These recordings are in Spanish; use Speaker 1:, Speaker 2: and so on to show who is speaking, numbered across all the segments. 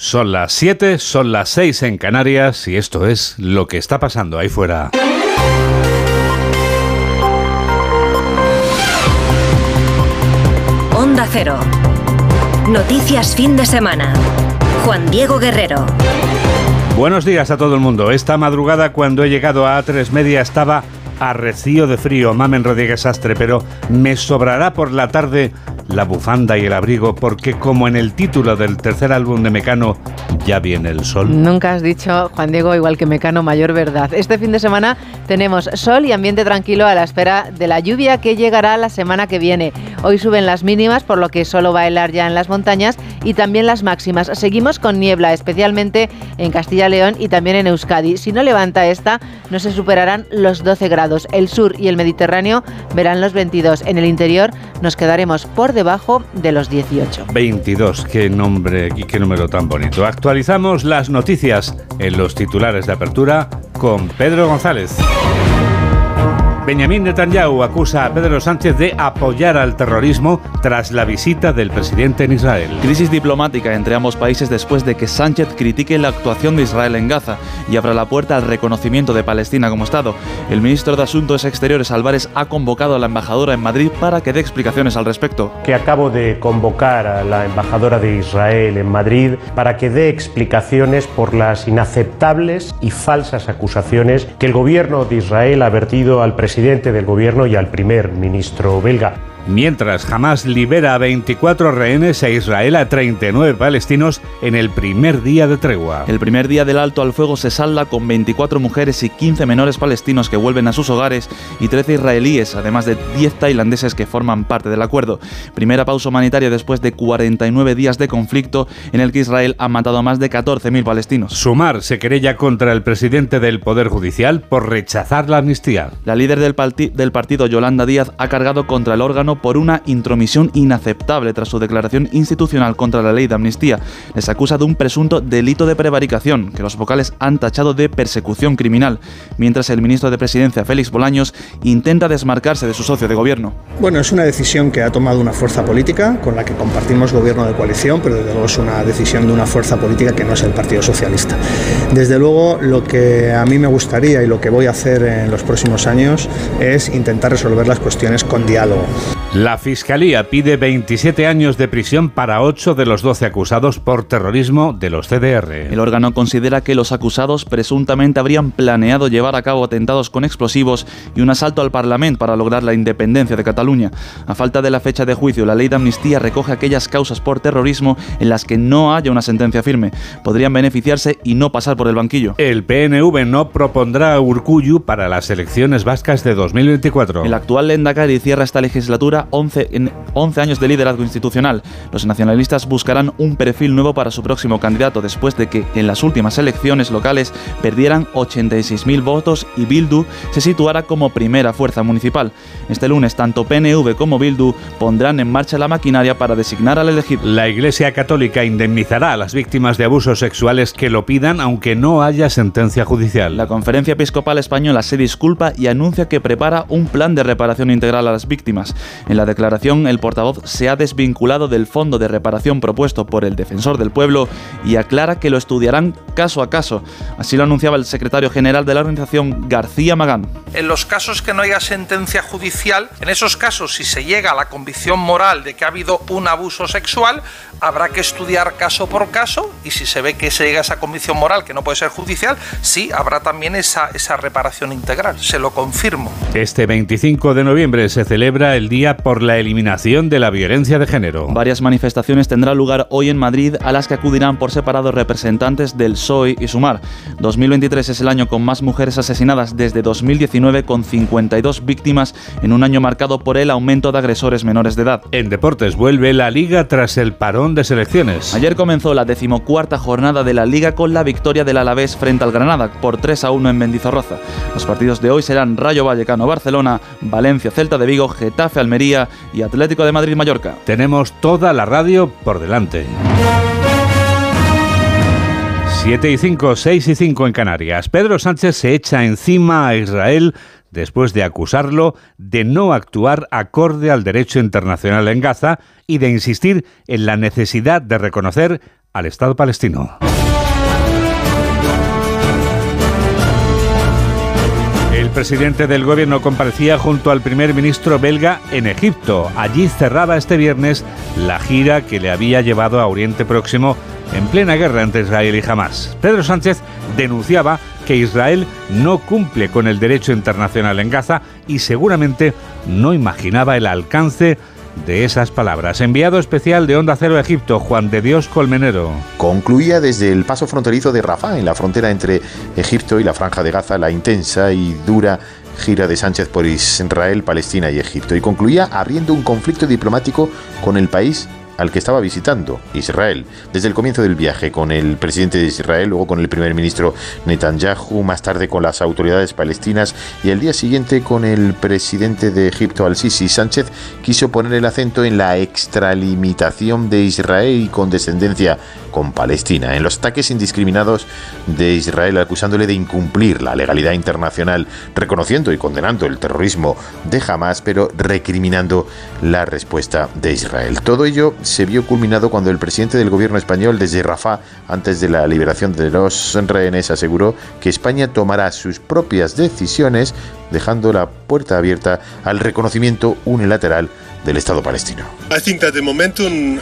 Speaker 1: Son las 7, son las 6 en Canarias y esto es lo que está pasando ahí fuera.
Speaker 2: Onda Cero. Noticias fin de semana. Juan Diego Guerrero.
Speaker 1: Buenos días a todo el mundo. Esta madrugada cuando he llegado a A3 Media estaba arrecío de frío, Mamen Rodríguez Astre, pero me sobrará por la tarde la bufanda y el abrigo, porque como en el título del tercer álbum de Mecano, ya viene el sol.
Speaker 3: Nunca has dicho, Juan Diego, igual que Mecano, mayor verdad. Este fin de semana tenemos sol y ambiente tranquilo a la espera de la lluvia que llegará la semana que viene. Hoy suben las mínimas, por lo que solo va a helar ya en las montañas, y también las máximas. Seguimos con niebla, especialmente en Castilla-León y también en Euskadi. Si no levanta esta, no se superarán los 12 grados. El sur y el Mediterráneo verán los 22. En el interior nos quedaremos por debajo de los 18.
Speaker 1: 22, qué nombre y qué número tan bonito. Actualizamos las noticias en los titulares de apertura con Pedro González. Benjamín Netanyahu acusa a Pedro Sánchez de apoyar al terrorismo tras la visita del presidente en Israel.
Speaker 4: Crisis diplomática entre ambos países después de que Sánchez critique la actuación de Israel en Gaza y abra la puerta al reconocimiento de Palestina como Estado. El ministro de Asuntos Exteriores Álvarez ha convocado a la embajadora en Madrid para que dé explicaciones al respecto.
Speaker 5: Que acabo de convocar a la embajadora de Israel en Madrid para que dé explicaciones por las inaceptables y falsas acusaciones que el gobierno de Israel ha vertido al presidente presidente del gobierno y al primer ministro belga.
Speaker 1: Mientras Hamas libera a 24 rehenes e Israel a 39 palestinos en el primer día de tregua.
Speaker 4: El primer día del alto al fuego se salda con 24 mujeres y 15 menores palestinos que vuelven a sus hogares y 13 israelíes, además de 10 tailandeses que forman parte del acuerdo. Primera pausa humanitaria después de 49 días de conflicto en el que Israel ha matado a más de 14.000 palestinos.
Speaker 1: Sumar se querella contra el presidente del Poder Judicial por rechazar la amnistía.
Speaker 4: La líder del, del partido, Yolanda Díaz, ha cargado contra el órgano por una intromisión inaceptable tras su declaración institucional contra la ley de amnistía. Les acusa de un presunto delito de prevaricación, que los vocales han tachado de persecución criminal, mientras el ministro de Presidencia, Félix Bolaños, intenta desmarcarse de su socio de gobierno.
Speaker 6: Bueno, es una decisión que ha tomado una fuerza política con la que compartimos gobierno de coalición, pero desde luego es una decisión de una fuerza política que no es el Partido Socialista. Desde luego, lo que a mí me gustaría y lo que voy a hacer en los próximos años es intentar resolver las cuestiones con diálogo.
Speaker 1: La Fiscalía pide 27 años de prisión para 8 de los 12 acusados por terrorismo de los CDR.
Speaker 4: El órgano considera que los acusados presuntamente habrían planeado llevar a cabo atentados con explosivos y un asalto al Parlamento para lograr la independencia de Cataluña. A falta de la fecha de juicio, la ley de amnistía recoge aquellas causas por terrorismo en las que no haya una sentencia firme. Podrían beneficiarse y no pasar por el banquillo.
Speaker 1: El PNV no propondrá a Urcuyu para las elecciones vascas de 2024.
Speaker 4: El actual Lendakari cierra esta legislatura 11, en 11 años de liderazgo institucional. Los nacionalistas buscarán un perfil nuevo para su próximo candidato después de que en las últimas elecciones locales perdieran 86.000 votos y Bildu se situara como primera fuerza municipal. Este lunes tanto PNV como Bildu pondrán en marcha la maquinaria para designar al elegido.
Speaker 1: La Iglesia Católica indemnizará a las víctimas de abusos sexuales que lo pidan aunque no haya sentencia judicial.
Speaker 4: La Conferencia Episcopal Española se disculpa y anuncia que prepara un plan de reparación integral a las víctimas. En la declaración, el portavoz se ha desvinculado del fondo de reparación propuesto por el defensor del pueblo y aclara que lo estudiarán caso a caso. Así lo anunciaba el secretario general de la organización, García Magán.
Speaker 7: En los casos que no haya sentencia judicial, en esos casos, si se llega a la convicción moral de que ha habido un abuso sexual, habrá que estudiar caso por caso y si se ve que se llega a esa convicción moral que no puede ser judicial, sí habrá también esa, esa reparación integral. Se lo confirmo.
Speaker 1: Este 25 de noviembre se celebra el Día por la Eliminación de la Violencia de Género.
Speaker 4: Varias manifestaciones tendrán lugar hoy en Madrid a las que acudirán por separado representantes del PSOE y Sumar. 2023 es el año con más mujeres asesinadas desde 2019 con 52 víctimas en un año marcado por el aumento de agresores menores de edad.
Speaker 1: En deportes vuelve la liga tras el parón de selecciones.
Speaker 4: Ayer comenzó la decimocuarta jornada de la liga con la victoria del Alavés frente al Granada por 3 a 1 en Mendizorroza. Los partidos de hoy serán Rayo Vallecano Barcelona, Valencia Celta de Vigo, Getafe Y Atlético de Madrid Mallorca.
Speaker 1: Tenemos toda la radio por delante. 7 y 5, 6 y 5 en Canarias. Pedro Sánchez se echa encima a Israel después de acusarlo de no actuar acorde al derecho internacional en Gaza y de insistir en la necesidad de reconocer al Estado palestino. Presidente del gobierno comparecía junto al primer ministro belga en Egipto. Allí cerraba este viernes la gira que le había llevado a Oriente Próximo en plena guerra entre Israel y Hamas. Pedro Sánchez denunciaba que Israel no cumple con el derecho internacional en Gaza y seguramente no imaginaba el alcance de esas palabras. Enviado especial de Onda Cero Egipto, Juan de Dios Colmenero.
Speaker 8: Concluía desde el paso fronterizo de Rafah, en la frontera entre Egipto y la Franja de Gaza, la intensa y dura gira de Sánchez por Israel, Palestina y Egipto. Y concluía abriendo un conflicto diplomático con el país al que estaba visitando, Israel, desde el comienzo del viaje con el presidente de Israel, luego con el primer ministro Netanyahu, más tarde con las autoridades palestinas y el día siguiente con el presidente de Egipto, Al-Sisi. Sánchez quiso poner el acento en la extralimitación de Israel y condescendencia con Palestina, en los ataques indiscriminados de Israel acusándole de incumplir la legalidad internacional, reconociendo y condenando el terrorismo de Hamas, pero recriminando la respuesta de Israel. Todo ello se vio culminado cuando el presidente del gobierno español desde Rafah, antes de la liberación de los rehenes, aseguró que España tomará sus propias decisiones, dejando la puerta abierta al reconocimiento unilateral del Estado palestino.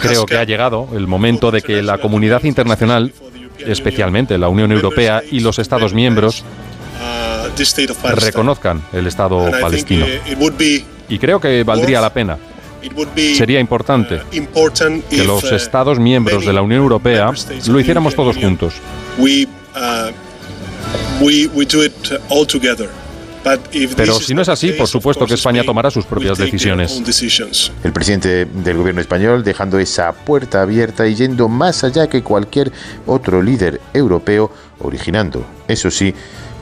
Speaker 9: Creo que ha llegado el momento de que la comunidad internacional, especialmente la Unión Europea y los Estados miembros, reconozcan el Estado palestino. Y creo que valdría la pena Sería importante que los Estados miembros de la Unión Europea lo hiciéramos todos juntos. Pero si no es así, por supuesto que España tomará sus propias decisiones.
Speaker 8: El presidente del gobierno español dejando esa puerta abierta y yendo más allá que cualquier otro líder europeo, originando, eso sí,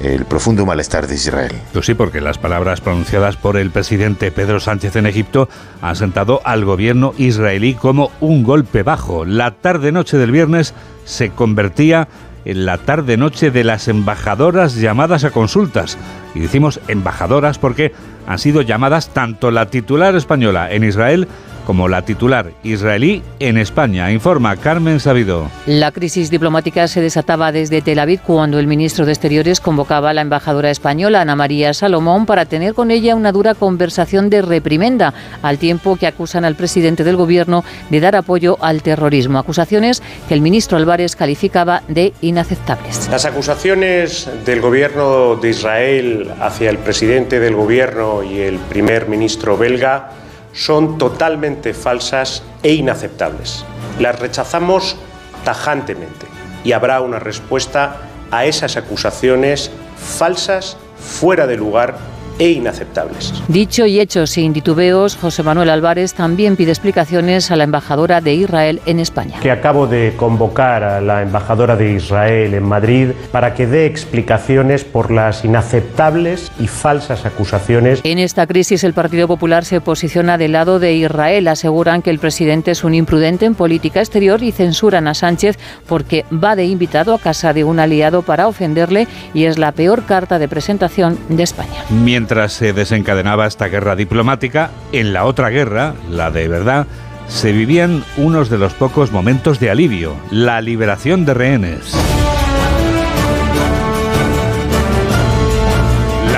Speaker 8: el profundo malestar de Israel.
Speaker 1: Pues sí, porque las palabras pronunciadas por el presidente Pedro Sánchez en Egipto han sentado al gobierno israelí como un golpe bajo. La tarde-noche del viernes se convertía en la tarde-noche de las embajadoras llamadas a consultas. Y decimos embajadoras porque han sido llamadas tanto la titular española en Israel como la titular israelí en España, informa Carmen Sabido.
Speaker 10: La crisis diplomática se desataba desde Tel Aviv cuando el ministro de Exteriores convocaba a la embajadora española Ana María Salomón para tener con ella una dura conversación de reprimenda, al tiempo que acusan al presidente del gobierno de dar apoyo al terrorismo. Acusaciones que el ministro Álvarez calificaba de inaceptables.
Speaker 5: Las acusaciones del gobierno de Israel hacia el presidente del gobierno y el primer ministro belga son totalmente falsas e inaceptables. Las rechazamos tajantemente y habrá una respuesta a esas acusaciones falsas, fuera de lugar e inaceptables.
Speaker 10: Dicho y hecho sin titubeos, José Manuel Álvarez también pide explicaciones a la embajadora de Israel en España.
Speaker 5: Que acabo de convocar a la embajadora de Israel en Madrid para que dé explicaciones por las inaceptables y falsas acusaciones.
Speaker 10: En esta crisis el Partido Popular se posiciona del lado de Israel. Aseguran que el presidente es un imprudente en política exterior y censuran a Sánchez porque va de invitado a casa de un aliado para ofenderle y es la peor carta de presentación de España
Speaker 1: mientras se desencadenaba esta guerra diplomática, en la otra guerra, la de verdad, se vivían unos de los pocos momentos de alivio, la liberación de rehenes.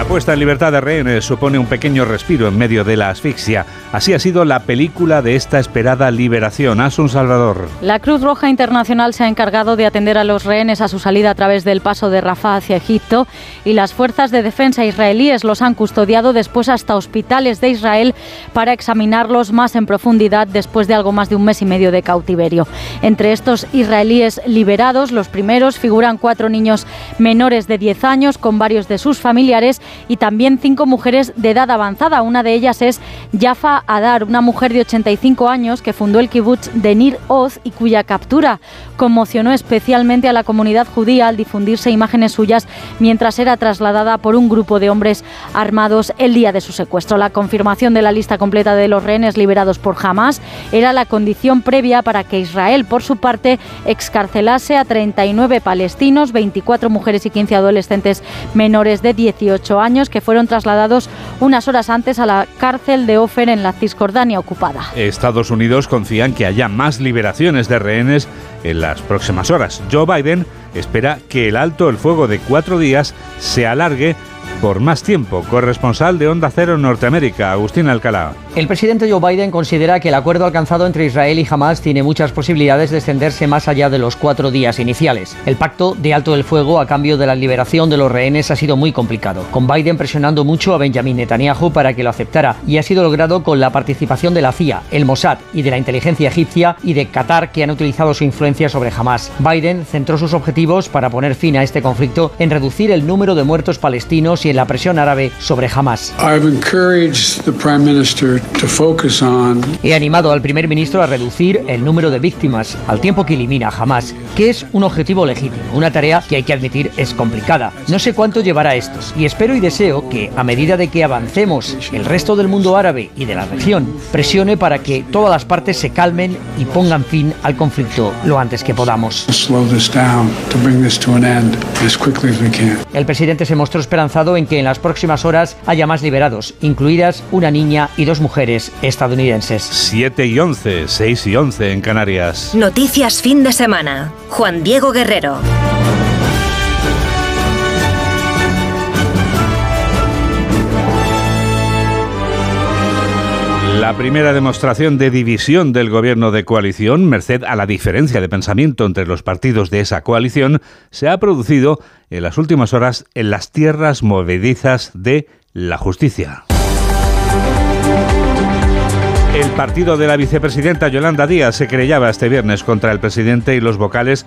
Speaker 1: Puesta en libertad de rehenes supone un pequeño respiro en medio de la asfixia. Así ha sido la película de esta esperada liberación. Asun Salvador.
Speaker 11: La Cruz Roja Internacional se ha encargado de atender a los rehenes a su salida a través del paso de Rafah hacia Egipto y las fuerzas de defensa israelíes los han custodiado después hasta hospitales de Israel para examinarlos más en profundidad después de algo más de un mes y medio de cautiverio. Entre estos israelíes liberados, los primeros figuran cuatro niños menores de 10 años con varios de sus familiares y también cinco mujeres de edad avanzada. Una de ellas es Jaffa Adar, una mujer de 85 años que fundó el kibbutz de Nir Oz y cuya captura conmocionó especialmente a la comunidad judía al difundirse imágenes suyas mientras era trasladada por un grupo de hombres armados el día de su secuestro. La confirmación de la lista completa de los rehenes liberados por Hamas era la condición previa para que Israel, por su parte, excarcelase a 39 palestinos, 24 mujeres y 15 adolescentes menores de 18 años que fueron trasladados unas horas antes a la cárcel de Ofer en la Cisjordania ocupada.
Speaker 1: Estados Unidos confía en que haya más liberaciones de rehenes en las próximas horas. Joe Biden espera que el alto el fuego de cuatro días se alargue por más tiempo. Corresponsal de Onda Cero Norteamérica, Agustín Alcalá.
Speaker 12: El presidente Joe Biden considera que el acuerdo alcanzado entre Israel y Hamas tiene muchas posibilidades de extenderse más allá de los cuatro días iniciales. El pacto de alto del fuego a cambio de la liberación de los rehenes ha sido muy complicado, con Biden presionando mucho a Benjamin Netanyahu para que lo aceptara y ha sido logrado con la participación de la CIA, el Mossad y de la inteligencia egipcia y de Qatar que han utilizado su influencia sobre Hamas. Biden centró sus objetivos para poner fin a este conflicto en reducir el número de muertos palestinos y en la presión árabe sobre Hamas. He animado al primer ministro a reducir el número de víctimas al tiempo que elimina a Hamas, que es un objetivo legítimo, una tarea que hay que admitir es complicada. No sé cuánto llevará esto y espero y deseo que a medida de que avancemos el resto del mundo árabe y de la región presione para que todas las partes se calmen y pongan fin al conflicto lo antes que podamos. El presidente se mostró esperanzado en que en las próximas horas haya más liberados, incluidas una niña y dos mujeres estadounidenses.
Speaker 1: 7 y 11, 6 y 11 en Canarias.
Speaker 2: Noticias fin de semana. Juan Diego Guerrero.
Speaker 1: La primera demostración de división del gobierno de coalición, merced a la diferencia de pensamiento entre los partidos de esa coalición, se ha producido en las últimas horas en las tierras movedizas de la justicia. El partido de la vicepresidenta Yolanda Díaz se creyaba este viernes contra el presidente y los vocales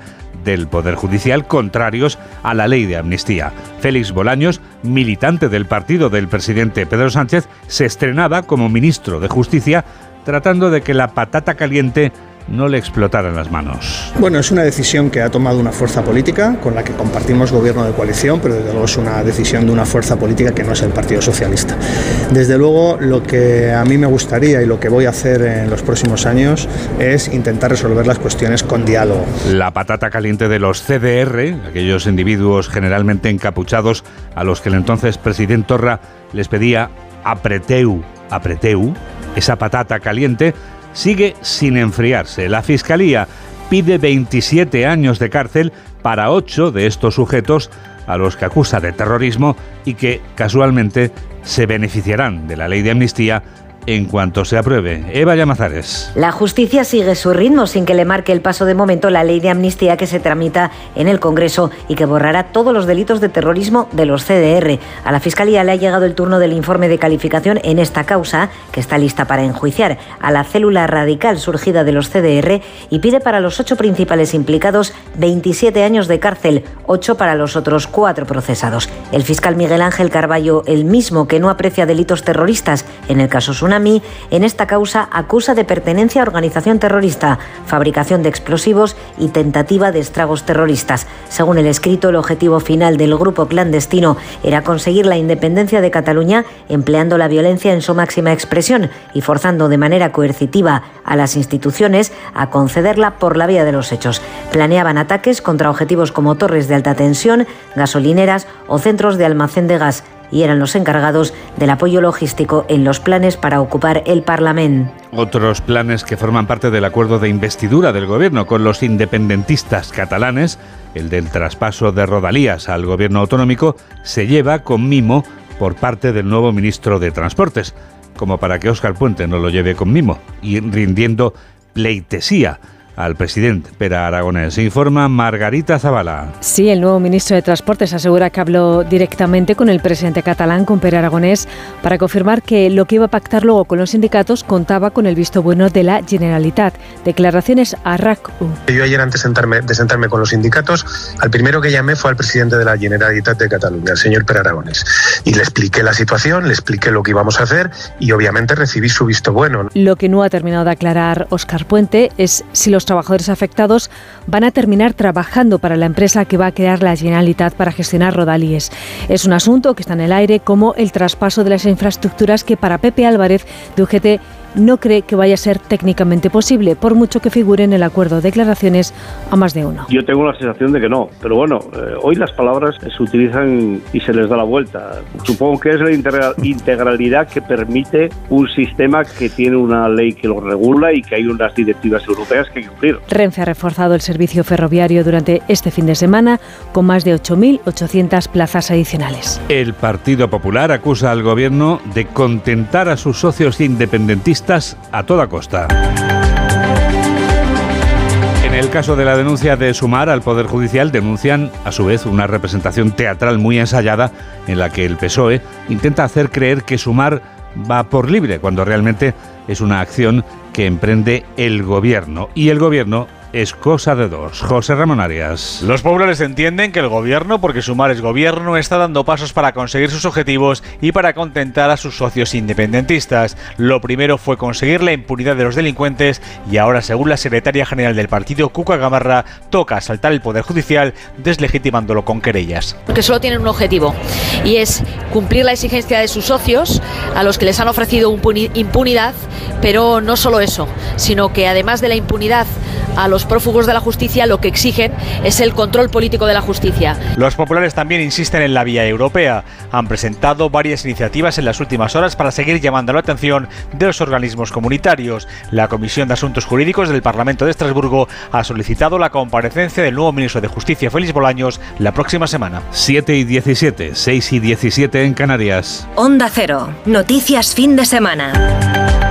Speaker 1: del Poder Judicial contrarios a la ley de amnistía. Félix Bolaños, militante del partido del presidente Pedro Sánchez, se estrenaba como ministro de Justicia tratando de que la patata caliente no le explotaran las manos.
Speaker 6: Bueno, es una decisión que ha tomado una fuerza política con la que compartimos gobierno de coalición, pero desde luego es una decisión de una fuerza política que no es el Partido Socialista. Desde luego, lo que a mí me gustaría y lo que voy a hacer en los próximos años es intentar resolver las cuestiones con diálogo.
Speaker 1: La patata caliente de los CDR, aquellos individuos generalmente encapuchados a los que el entonces presidente Torra les pedía apreteu, apreteu, esa patata caliente, sigue sin enfriarse. La Fiscalía pide 27 años de cárcel para ocho de estos sujetos a los que acusa de terrorismo y que casualmente se beneficiarán de la ley de amnistía en cuanto se apruebe. Eva Llamazares.
Speaker 13: La justicia sigue su ritmo sin que le marque el paso de momento la ley de amnistía que se tramita en el Congreso y que borrará todos los delitos de terrorismo de los CDR. A la Fiscalía le ha llegado el turno del informe de calificación en esta causa, que está lista para enjuiciar a la célula radical surgida de los CDR y pide para los ocho principales implicados 27 años de cárcel, ocho para los otros cuatro procesados. El fiscal Miguel Ángel Carballo, el mismo que no aprecia delitos terroristas en el caso Tsunami, en esta causa acusa de pertenencia a organización terrorista, fabricación de explosivos y tentativa de estragos terroristas. Según el escrito, el objetivo final del grupo clandestino era conseguir la independencia de Cataluña empleando la violencia en su máxima expresión y forzando de manera coercitiva a las instituciones a concederla por la vía de los hechos. Planeaban ataques contra objetivos como torres de alta tensión, gasolineras o centros de almacén de gas y eran los encargados del apoyo logístico en los planes para ocupar el Parlamento.
Speaker 1: Otros planes que forman parte del acuerdo de investidura del gobierno con los independentistas catalanes, el del traspaso de Rodalías al gobierno autonómico, se lleva con mimo por parte del nuevo ministro de Transportes, como para que Óscar Puente no lo lleve con mimo y rindiendo pleitesía al presidente Pera Aragonés. Informa Margarita Zavala.
Speaker 14: Sí, el nuevo ministro de Transportes asegura que habló directamente con el presidente catalán, con Pere Aragonés, para confirmar que lo que iba a pactar luego con los sindicatos contaba con el visto bueno de la Generalitat. Declaraciones a RAC-U.
Speaker 15: Yo ayer, antes de sentarme, de sentarme con los sindicatos, al primero que llamé fue al presidente de la Generalitat de Cataluña, el señor Pere Aragonés. Y le expliqué la situación, le expliqué lo que íbamos a hacer y obviamente recibí su visto bueno.
Speaker 14: Lo que no ha terminado de aclarar Óscar Puente es si los trabajadores afectados van a terminar trabajando para la empresa que va a crear la Generalitat para gestionar Rodalíes. Es un asunto que está en el aire como el traspaso de las infraestructuras que para Pepe Álvarez de UGT no cree que vaya a ser técnicamente posible, por mucho que figure en el acuerdo de declaraciones a más de uno.
Speaker 16: Yo tengo la sensación de que no, pero bueno, eh, hoy las palabras se utilizan y se les da la vuelta. Supongo que es la integralidad que permite un sistema que tiene una ley que lo regula y que hay unas directivas europeas que hay que cumplir.
Speaker 14: Renfe ha reforzado el servicio ferroviario durante este fin de semana con más de 8.800 plazas adicionales.
Speaker 1: El Partido Popular acusa al gobierno de contentar a sus socios independentistas a toda costa. En el caso de la denuncia de Sumar al Poder Judicial, denuncian a su vez una representación teatral muy ensayada en la que el PSOE intenta hacer creer que Sumar va por libre, cuando realmente es una acción que emprende el gobierno. Y el gobierno es cosa de dos. José Ramón Arias.
Speaker 17: Los populares entienden que el gobierno, porque Sumar es gobierno, está dando pasos para conseguir sus objetivos y para contentar a sus socios independentistas. Lo primero fue conseguir la impunidad de los delincuentes y ahora, según la secretaria general del partido, Cuca Gamarra, toca asaltar el Poder Judicial deslegitimándolo con querellas.
Speaker 18: Porque solo tienen un objetivo y es cumplir la exigencia de sus socios a los que les han ofrecido impunidad, pero no solo eso, sino que además de la impunidad a los prófugos de la justicia lo que exigen es el control político de la justicia.
Speaker 17: Los populares también insisten en la vía europea. Han presentado varias iniciativas en las últimas horas para seguir llamando la atención de los organismos comunitarios. La Comisión de Asuntos Jurídicos del Parlamento de Estrasburgo ha solicitado la comparecencia del nuevo ministro de Justicia, Félix Bolaños, la próxima semana.
Speaker 1: 7 y 17, 6 y 17 en Canarias.
Speaker 2: Onda Cero, noticias fin de semana.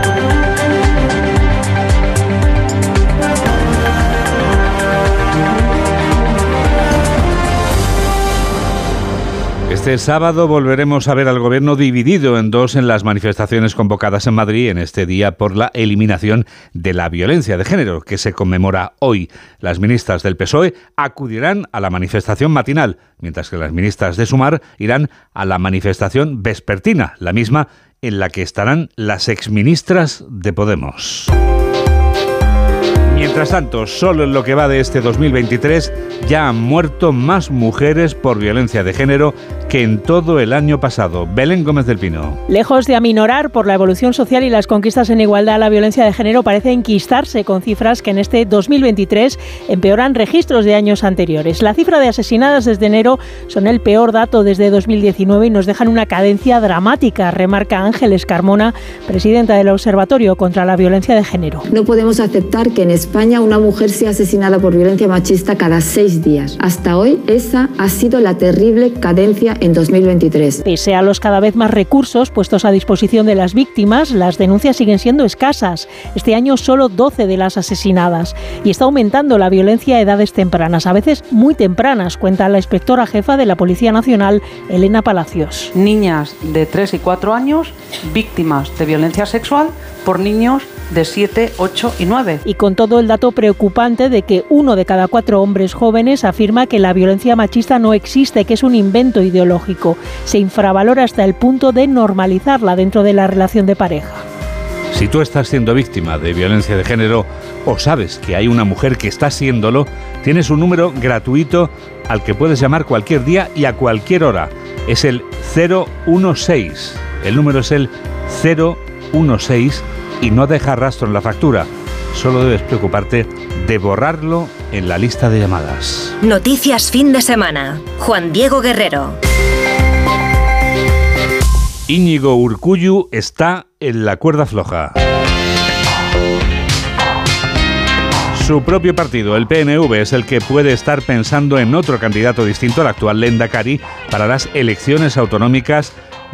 Speaker 1: Este sábado volveremos a ver al gobierno dividido en dos en las manifestaciones convocadas en Madrid en este día por la eliminación de la violencia de género que se conmemora hoy. Las ministras del PSOE acudirán a la manifestación matinal, mientras que las ministras de Sumar irán a la manifestación vespertina, la misma en la que estarán las exministras de Podemos. Mientras tanto, solo en lo que va de este 2023 ya han muerto más mujeres por violencia de género que en todo el año pasado. Belén Gómez del Pino.
Speaker 19: Lejos de aminorar por la evolución social y las conquistas en igualdad, la violencia de género parece enquistarse con cifras que en este 2023 empeoran registros de años anteriores. La cifra de asesinadas desde enero son el peor dato desde 2019 y nos dejan una cadencia dramática, remarca Ángeles Carmona, presidenta del Observatorio contra la Violencia de Género.
Speaker 20: No podemos aceptar que en España una mujer sea asesinada por violencia machista cada seis días. Hasta hoy esa ha sido la terrible cadencia en 2023.
Speaker 19: Pese a los cada vez más recursos puestos a disposición de las víctimas, las denuncias siguen siendo escasas. Este año solo 12 de las asesinadas. Y está aumentando la violencia a edades tempranas, a veces muy tempranas, cuenta la inspectora jefa de la Policía Nacional, Elena Palacios.
Speaker 21: Niñas de 3 y 4 años víctimas de violencia sexual por niños de 7, 8 y 9.
Speaker 19: Y con todo el dato preocupante de que uno de cada cuatro hombres jóvenes afirma que la violencia machista no existe, que es un invento ideológico. Se infravalora hasta el punto de normalizarla dentro de la relación de pareja.
Speaker 1: Si tú estás siendo víctima de violencia de género o sabes que hay una mujer que está siéndolo, tienes un número gratuito al que puedes llamar cualquier día y a cualquier hora. Es el 016. El número es el 016 y no deja rastro en la factura. Solo debes preocuparte de borrarlo en la lista de llamadas.
Speaker 2: Noticias fin de semana. Juan Diego Guerrero.
Speaker 1: Íñigo Urcuyu está en la cuerda floja. Su propio partido, el PNV, es el que puede estar pensando en otro candidato distinto al actual Lenda Cari para las elecciones autonómicas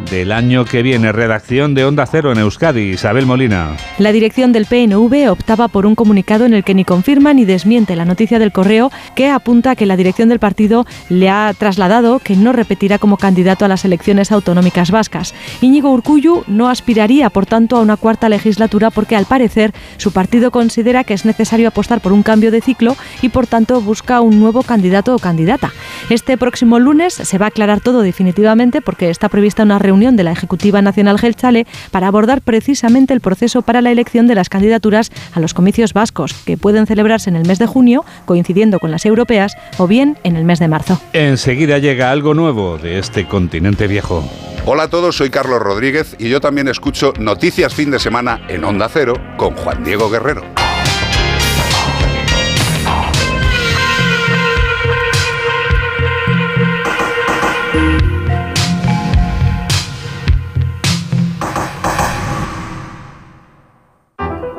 Speaker 1: del año que viene. Redacción de Onda Cero en Euskadi, Isabel Molina.
Speaker 14: La dirección del PNV optaba por un comunicado en el que ni confirma ni desmiente la noticia del correo que apunta que la dirección del partido le ha trasladado que no repetirá como candidato a las elecciones autonómicas vascas. Íñigo Urcuyu no aspiraría, por tanto, a una cuarta legislatura porque, al parecer, su partido considera que es necesario apostar por un cambio de ciclo y, por tanto, busca un nuevo candidato o candidata. Este próximo lunes se va a aclarar todo definitivamente porque está prevista una reunión de la Ejecutiva Nacional Gelchale para abordar precisamente el proceso para la elección de las candidaturas a los comicios vascos, que pueden celebrarse en el mes de junio, coincidiendo con las europeas, o bien en el mes de marzo.
Speaker 1: Enseguida llega algo nuevo de este continente viejo.
Speaker 22: Hola a todos, soy Carlos Rodríguez y yo también escucho Noticias Fin de Semana en Onda Cero con Juan Diego Guerrero.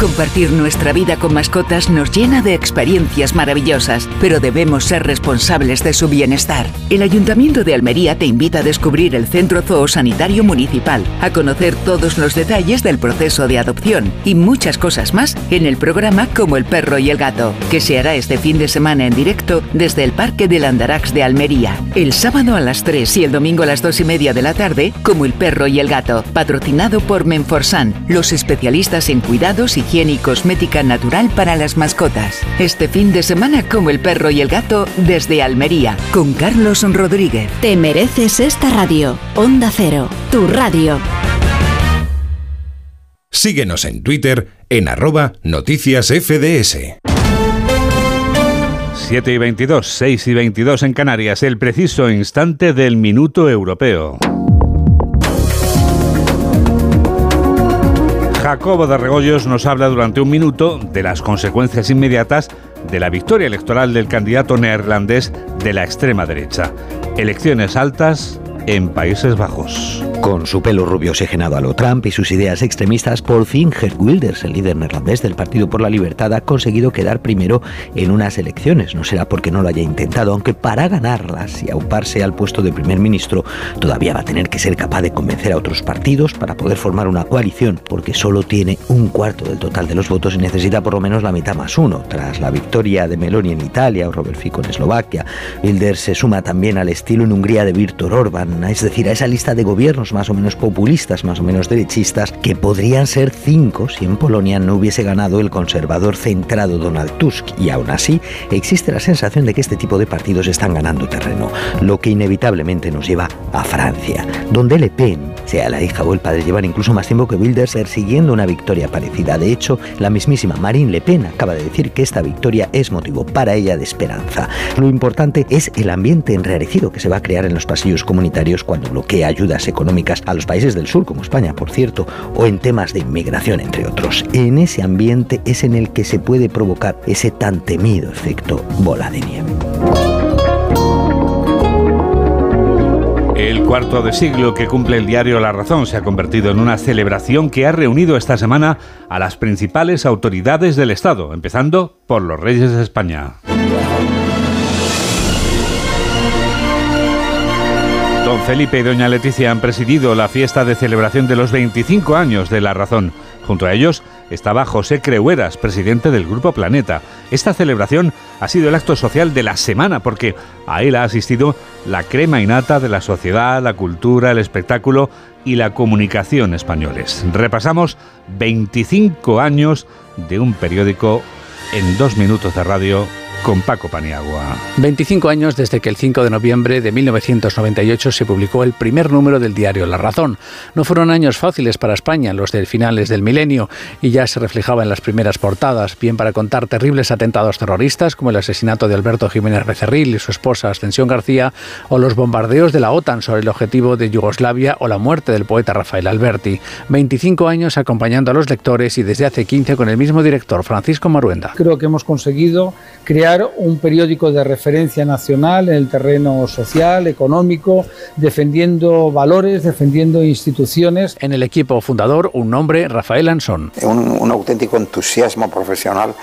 Speaker 23: Compartir nuestra vida con mascotas nos llena de experiencias maravillosas, pero debemos ser responsables de su bienestar. El Ayuntamiento de Almería te invita a descubrir el Centro Zoosanitario Municipal, a conocer todos los detalles del proceso de adopción y muchas cosas más en el programa Como el perro y el gato, que se hará este fin de semana en directo desde el Parque del Andarax de Almería. El sábado a las 3 y el domingo a las 2 y media de la tarde, Como el perro y el gato, patrocinado por Menforsan, los especialistas en cuidados, higiene y cosmética natural para las mascotas. Este fin de semana como el perro y el gato desde Almería, con Carlos Rodríguez.
Speaker 24: Te mereces esta radio. Onda Cero, tu radio.
Speaker 25: Síguenos en Twitter en arroba noticias FDS.
Speaker 1: 7 y 22, 6 y 22 en Canarias, el preciso instante del minuto europeo. Jacobo de Regoyos nos habla durante un minuto de las consecuencias inmediatas de la victoria electoral del candidato neerlandés de la extrema derecha. Elecciones altas en Países Bajos.
Speaker 26: Con su pelo rubio oxigenado a lo Trump y sus ideas extremistas, por fin Geert Wilders, el líder neerlandés del Partido por la Libertad, ha conseguido quedar primero en unas elecciones. No será porque no lo haya intentado, aunque para ganarlas y auparse al puesto de primer ministro, todavía va a tener que ser capaz de convencer a otros partidos para poder formar una coalición, porque solo tiene un cuarto del total de los votos y necesita por lo menos la mitad más uno. Tras la victoria de Meloni en Italia o Robert Fico en Eslovaquia, Wilders se suma también al estilo en Hungría de Víctor Orban, es decir, a esa lista de gobiernos más o menos populistas, más o menos derechistas, que podrían ser cinco si en Polonia no hubiese ganado el conservador centrado Donald Tusk. Y aún así, existe la sensación de que este tipo de partidos están ganando terreno, lo que inevitablemente nos lleva a Francia, donde Le Pen, sea la hija o el padre, llevan incluso más tiempo que Wilders persiguiendo una victoria parecida. De hecho, la mismísima Marine Le Pen acaba de decir que esta victoria es motivo para ella de esperanza. Lo importante es el ambiente enrarecido que se va a crear en los pasillos comunitarios cuando bloquea ayudas económicas a los países del sur, como España, por cierto, o en temas de inmigración, entre otros. En ese ambiente es en el que se puede provocar ese tan temido efecto bola de nieve.
Speaker 1: El cuarto de siglo que cumple el diario La Razón se ha convertido en una celebración que ha reunido esta semana a las principales autoridades del Estado, empezando por los Reyes de España. Felipe y Doña Leticia han presidido la fiesta de celebración de los 25 años de La Razón. Junto a ellos estaba José Creueras, presidente del Grupo Planeta. Esta celebración ha sido el acto social de la semana porque a él ha asistido la crema innata de la sociedad, la cultura, el espectáculo y la comunicación españoles. Repasamos 25 años de un periódico en dos minutos de radio con Paco Paniagua.
Speaker 27: 25 años desde que el 5 de noviembre de 1998 se publicó el primer número del diario La Razón. No fueron años fáciles para España, los de finales del milenio, y ya se reflejaba en las primeras portadas, bien para contar terribles atentados terroristas como el asesinato de Alberto Jiménez Becerril y su esposa Ascensión García, o los bombardeos de la OTAN sobre el objetivo de Yugoslavia o la muerte del poeta Rafael Alberti. 25 años acompañando a los lectores y desde hace 15 con el mismo director, Francisco Maruenda.
Speaker 28: Creo que hemos conseguido crear
Speaker 29: crear un periódico de referencia nacional en el terreno social, económico, defendiendo valores, defendiendo instituciones.
Speaker 27: En el equipo fundador, un nombre, Rafael Ansón.
Speaker 30: Un, un auténtico entusiasmo profesional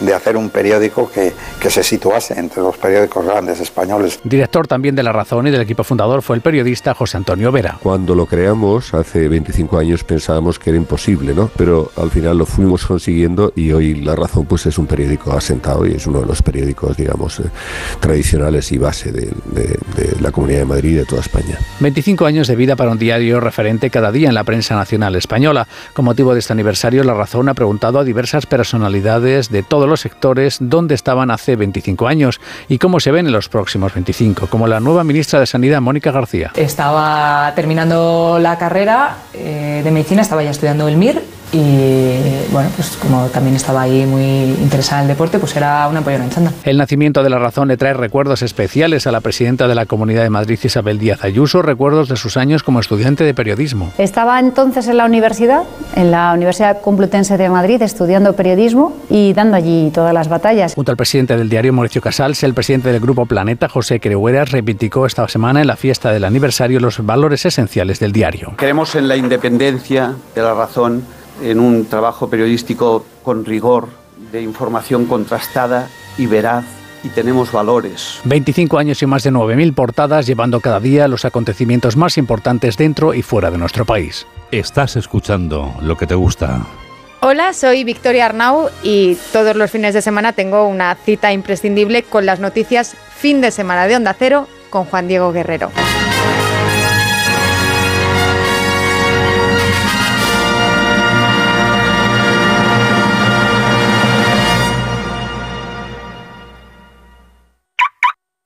Speaker 30: de hacer un periódico que, que, se situase entre los periódicos grandes españoles.
Speaker 27: Director también de La Razón y del equipo fundador fue el periodista José Antonio Vera.
Speaker 31: Cuando lo creamos, hace 25 años, pensábamos que era imposible, ¿no? Pero al final lo fuimos consiguiendo y hoy La Razón pues es un periódico asentado y es uno de los periódicos, digamos, eh, tradicionales y base de, de, de la Comunidad de Madrid y de toda España.
Speaker 27: 25 años de vida para un diario referente cada día en la prensa nacional española. Con motivo de este aniversario, La Razón ha preguntado a diversas personalidades de todo los sectores dónde estaban hace 25 años y cómo se ven en los próximos 25, como la nueva ministra de Sanidad, Mónica García.
Speaker 32: Estaba terminando la carrera eh, de medicina, estaba ya estudiando el MIR y bueno, pues como también estaba ahí muy interesada en el deporte, pues era una apoyo en chanda.
Speaker 27: El nacimiento de la razón le trae recuerdos especiales a la presidenta de la Comunidad de Madrid, Isabel Díaz Ayuso, recuerdos de sus años como estudiante de periodismo.
Speaker 33: Estaba entonces en la universidad, en la Universidad Complutense de Madrid, estudiando periodismo y dando allí todas las batallas.
Speaker 27: Junto al presidente del diario Mauricio Casals, el presidente del Grupo Planeta, José Creueras, reivindicó esta semana en la fiesta del aniversario los valores esenciales del diario.
Speaker 34: Creemos en la independencia de la razón en un trabajo periodístico con rigor, de información contrastada y veraz y tenemos valores.
Speaker 27: 25 años y más de 9.000 portadas llevando cada día los acontecimientos más importantes dentro y fuera de nuestro país.
Speaker 1: Estás escuchando lo que te gusta.
Speaker 35: Hola, soy Victoria Arnau y todos los fines de semana tengo una cita imprescindible con las noticias fin de semana de Onda Cero con Juan Diego Guerrero.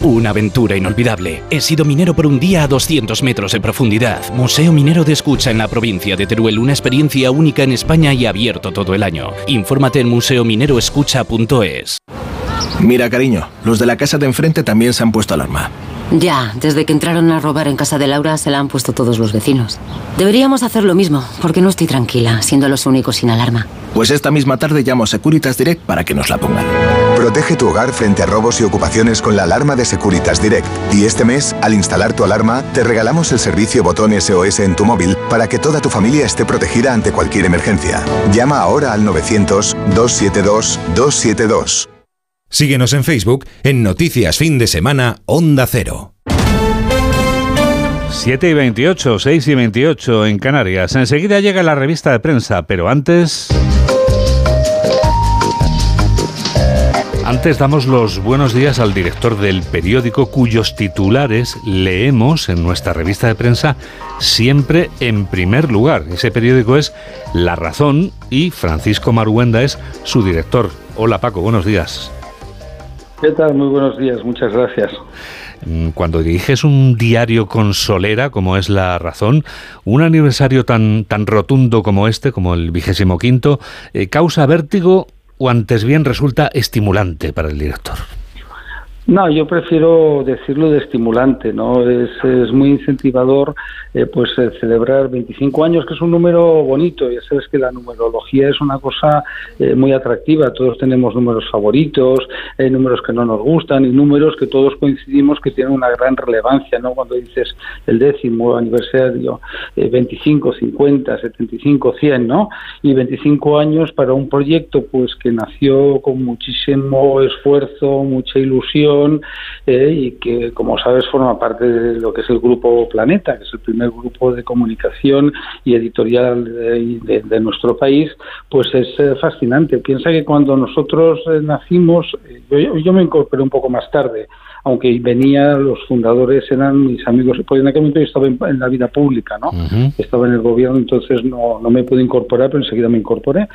Speaker 36: Una aventura inolvidable. He sido minero por un día a 200 metros de profundidad. Museo Minero de Escucha en la provincia de Teruel. Una experiencia única en España y abierto todo el año. Infórmate en museomineroescucha.es.
Speaker 37: Mira, cariño, los de la casa de enfrente también se han puesto alarma.
Speaker 38: Ya, desde que entraron a robar en casa de Laura se la han puesto todos los vecinos. Deberíamos hacer lo mismo, porque no estoy tranquila, siendo los únicos sin alarma.
Speaker 37: Pues esta misma tarde llamo a Securitas Direct para que nos la pongan.
Speaker 39: Protege tu hogar frente a robos y ocupaciones con la alarma de Securitas Direct. Y este mes, al instalar tu alarma, te regalamos el servicio botón SOS en tu móvil para que toda tu familia esté protegida ante cualquier emergencia. Llama ahora al 900-272-272.
Speaker 25: Síguenos en Facebook en Noticias Fin de Semana Onda Cero.
Speaker 1: 7 y 28, 6 y 28 en Canarias. Enseguida llega la revista de prensa, pero antes... Antes damos los buenos días al director del periódico cuyos titulares leemos en nuestra revista de prensa siempre en primer lugar. Ese periódico es La Razón y Francisco Maruenda es su director. Hola Paco, buenos días.
Speaker 29: ¿Qué tal? Muy buenos días, muchas gracias.
Speaker 1: Cuando diriges un diario con solera, como es La Razón, un aniversario tan, tan rotundo como este, como el vigésimo quinto, eh, ¿causa vértigo o antes bien resulta estimulante para el director?
Speaker 29: No, yo prefiero decirlo de estimulante, ¿no? Es, es muy incentivador eh, pues eh, celebrar 25 años, que es un número bonito. Ya sabes que la numerología es una cosa eh, muy atractiva. Todos tenemos números favoritos, hay números que no nos gustan y números que todos coincidimos que tienen una gran relevancia, ¿no? Cuando dices el décimo aniversario, 25, 50, 75, 100, ¿no? Y 25 años para un proyecto pues que nació con muchísimo esfuerzo, mucha ilusión eh, y que, como sabes, forma parte de lo que es el Grupo Planeta, que es el primer grupo de comunicación y editorial de, nuestro país, pues es eh, fascinante. Piensa que cuando nosotros eh, nacimos, yo, yo me incorporé un poco más tarde, aunque venía, los fundadores eran mis amigos, porque en aquel momento yo estaba en, la vida pública, ¿no? Estaba en el gobierno, entonces no, no me pude incorporar, pero enseguida me incorporé.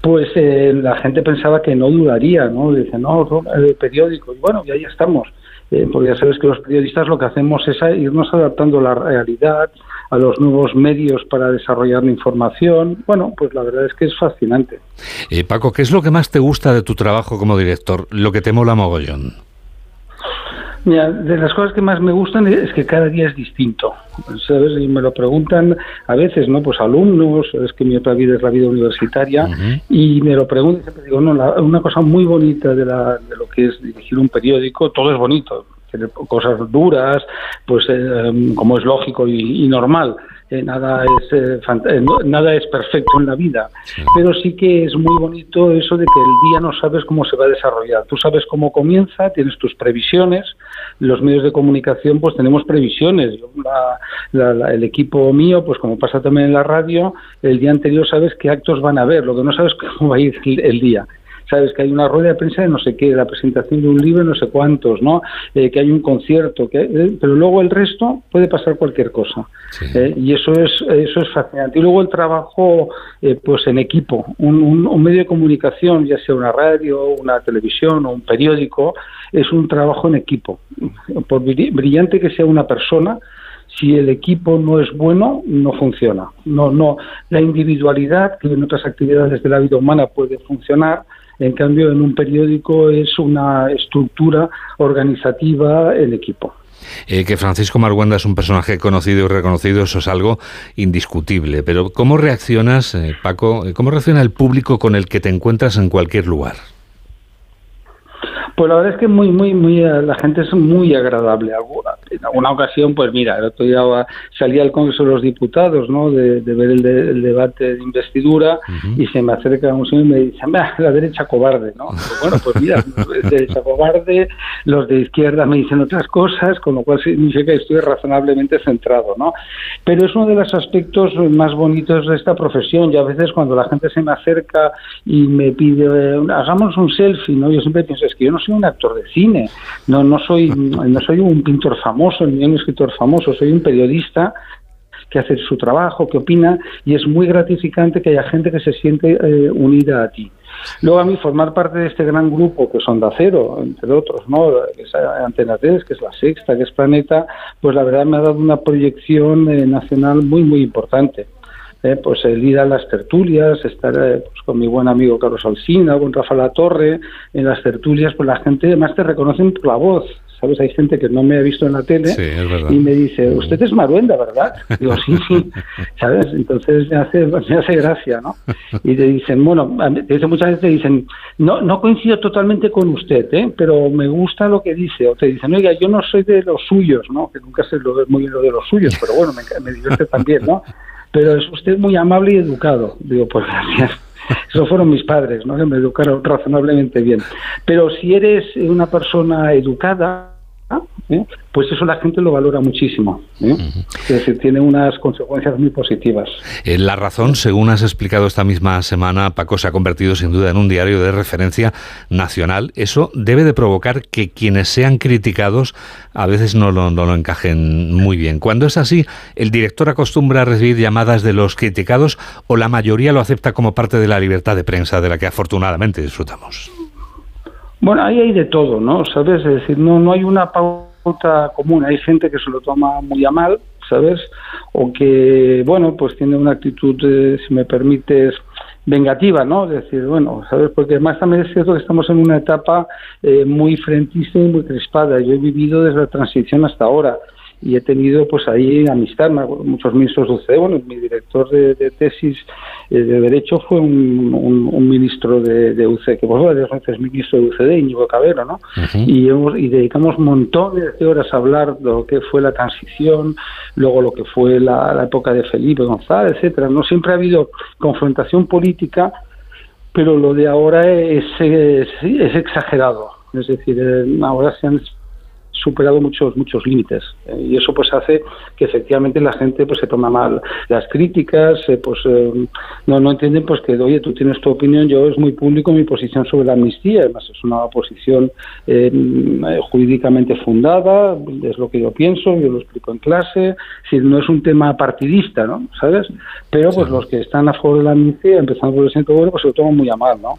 Speaker 29: Pues eh, la gente pensaba que no duraría, ¿no? Dice, no, el periódico, y bueno, y ahí estamos. eh, porque ya sabes que los periodistas lo que hacemos es irnos adaptando a la realidad, a los nuevos medios para desarrollar la información. Bueno, pues la verdad es que es fascinante.
Speaker 1: Eh, Paco, ¿qué es lo que más te gusta de tu trabajo como director? Lo que te mola mogollón.
Speaker 29: Mira, de las cosas que más me gustan es que cada día es distinto, ¿sabes? Y me lo preguntan a veces, ¿no? Pues alumnos, es que mi otra vida es la vida universitaria, y me lo preguntan y siempre digo, no, una cosa muy bonita de, la, de lo que es dirigir un periódico, todo es bonito, cosas duras, pues eh, como es lógico y normal, eh, nada es eh, eh, nada es perfecto en la vida, pero sí que es muy bonito eso de que el día no sabes cómo se va a desarrollar. Tú sabes cómo comienza, tienes tus previsiones. Los medios de comunicación, pues tenemos previsiones. el equipo mío, pues como pasa también en la radio, el día anterior sabes qué actos van a haber, lo que no sabes cómo va a ir el día sabes que hay una rueda de prensa de no sé qué, la presentación de un libro no sé cuántos, ¿no? Eh, que hay un concierto, que, eh, pero luego el resto puede pasar cualquier cosa. Eh, y eso es, eso es fascinante. Y luego el trabajo pues en equipo, un, un, medio de comunicación, ya sea una radio, una televisión o un periódico, es un trabajo en equipo. Por brillante que sea una persona, si el equipo no es bueno, no funciona. No, no, la individualidad, que en otras actividades de la vida humana puede funcionar, en cambio, en un periódico es una estructura organizativa en equipo.
Speaker 1: Eh, que Francisco Marguanda es un personaje conocido y reconocido, eso es algo indiscutible. Pero ¿cómo reaccionas, eh, Paco? ¿Cómo reacciona el público con el que te encuentras en cualquier lugar?
Speaker 29: Pues la verdad es que muy, muy, muy, eh, la gente es muy agradable. En alguna ocasión, pues mira, el otro día salía al Congreso de los Diputados, ¿no? De, ver el, debate de investidura y se me acerca un señor y me dice, la derecha cobarde, ¿no? bueno, pues mira, la derecha cobarde, los de izquierda me dicen otras cosas, con lo cual significa que estoy razonablemente centrado, ¿no? Pero es uno de los aspectos más bonitos de esta profesión y a veces cuando la gente se me acerca y me pide, hagamos un selfie, ¿no? Yo siempre pienso, es que yo no soy un actor de cine, no, no, soy, no soy un pintor famoso ni un escritor famoso, soy un periodista que hace su trabajo, que opina, y es muy gratificante que haya gente que se siente eh, unida a ti. Luego a mí formar parte de este gran grupo que son de acero, entre otros, ¿no? que es Antena 3, que es La Sexta, que es Planeta, pues la verdad me ha dado una proyección eh, nacional muy, muy importante. Eh, pues el ir a las tertulias, estar eh, pues, con mi buen amigo Carlos Alsina, con Rafa La Torre, en las tertulias, pues la gente además te reconocen por la voz, ¿sabes? Hay gente que no me ha visto en la tele y me dice, usted es Maruenda, ¿verdad? Digo, sí, sí, ¿sabes? Entonces me hace, me hace gracia, ¿no? Y te dicen, bueno, te muchas veces te dicen, no, no coincido totalmente con usted, ¿eh? Pero me gusta lo que dice. O te dicen, oiga, yo no soy de los suyos, ¿no? Que nunca sé lo, muy bien lo de los suyos, pero bueno, me, me divierte también, ¿no? Pero es usted muy amable y educado. Digo, pues gracias. Esos fueron mis padres, ¿no? Que me educaron razonablemente bien. Pero si eres una persona educada, ¿eh? pues eso la gente lo valora muchísimo. ¿eh? Es decir, tiene unas consecuencias muy positivas.
Speaker 1: Eh, la razón, según has explicado esta misma semana, Paco, se ha convertido sin duda en un diario de referencia nacional. Eso debe de provocar que quienes sean criticados a veces no lo, no lo encajen muy bien. Cuando es así, ¿el director acostumbra a recibir llamadas de los criticados o la mayoría lo acepta como parte de la libertad de prensa de la que afortunadamente disfrutamos?
Speaker 29: Bueno, ahí hay de todo, ¿no? ¿Sabes? Es decir, no, no hay una pauta común. Hay gente que se lo toma muy a mal, ¿sabes? O que, bueno, pues tiene una actitud, si me permites, vengativa, ¿no? Es decir, bueno, ¿sabes? Porque además también es cierto que estamos en una etapa eh, muy frentista y muy crispada. Yo he vivido desde la transición hasta ahora y he tenido pues ahí amistad, muchos ministros de UCD, bueno, mi director de, tesis eh, de Derecho fue un, ministro de, de UCD, que por varias veces ministro de UCD, Íñigo Cabero, ¿no? y, y dedicamos montones de horas a hablar de lo que fue la transición, luego lo que fue la, época de Felipe González, etcétera. No siempre ha habido confrontación política, pero lo de ahora es, es, es exagerado. Es decir, eh, ahora se han superado muchos muchos límites. Eh, y eso pues hace que efectivamente la gente pues se toma mal las críticas eh, pues eh, no no entienden pues que oye tú tienes tu opinión yo es muy público mi posición sobre la amnistía. Además es una posición jurídicamente fundada es lo que yo pienso yo lo explico en clase. Si no es un tema partidista no sabes pero pues los que están a favor de la amnistía empezando por el centro bueno pues se lo toman muy a mal no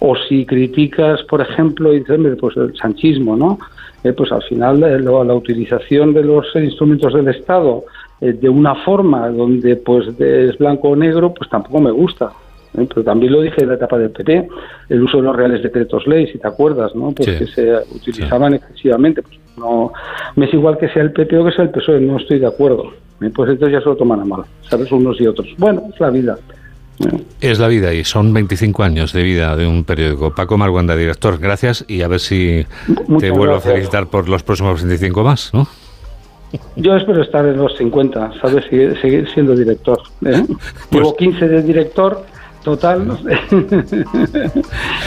Speaker 29: o si criticas por ejemplo dices pues el sanchismo no eh, pues al final eh, la utilización de los instrumentos del Estado de una forma donde pues es blanco o negro, pues tampoco me gusta. Pero también lo dije en la etapa del PP, el uso de los reales decretos ley, si te acuerdas, ¿no? Pues que se utilizaban excesivamente. Pues no, me es igual que sea el PP o que sea el PSOE, no estoy de acuerdo. Pues entonces ya se lo toman a mal, ¿sabes? Unos y otros. Bueno, es la vida.
Speaker 1: Es la vida y son 25 años de vida de un periódico. Paco Marguanda, director, gracias y a ver si te vuelvo a felicitar por los próximos 25 más, ¿no?
Speaker 29: Yo espero estar en los 50, ¿sabes? Seguir, siendo director. ¿eh? Pues Llevo 15 de director total, no.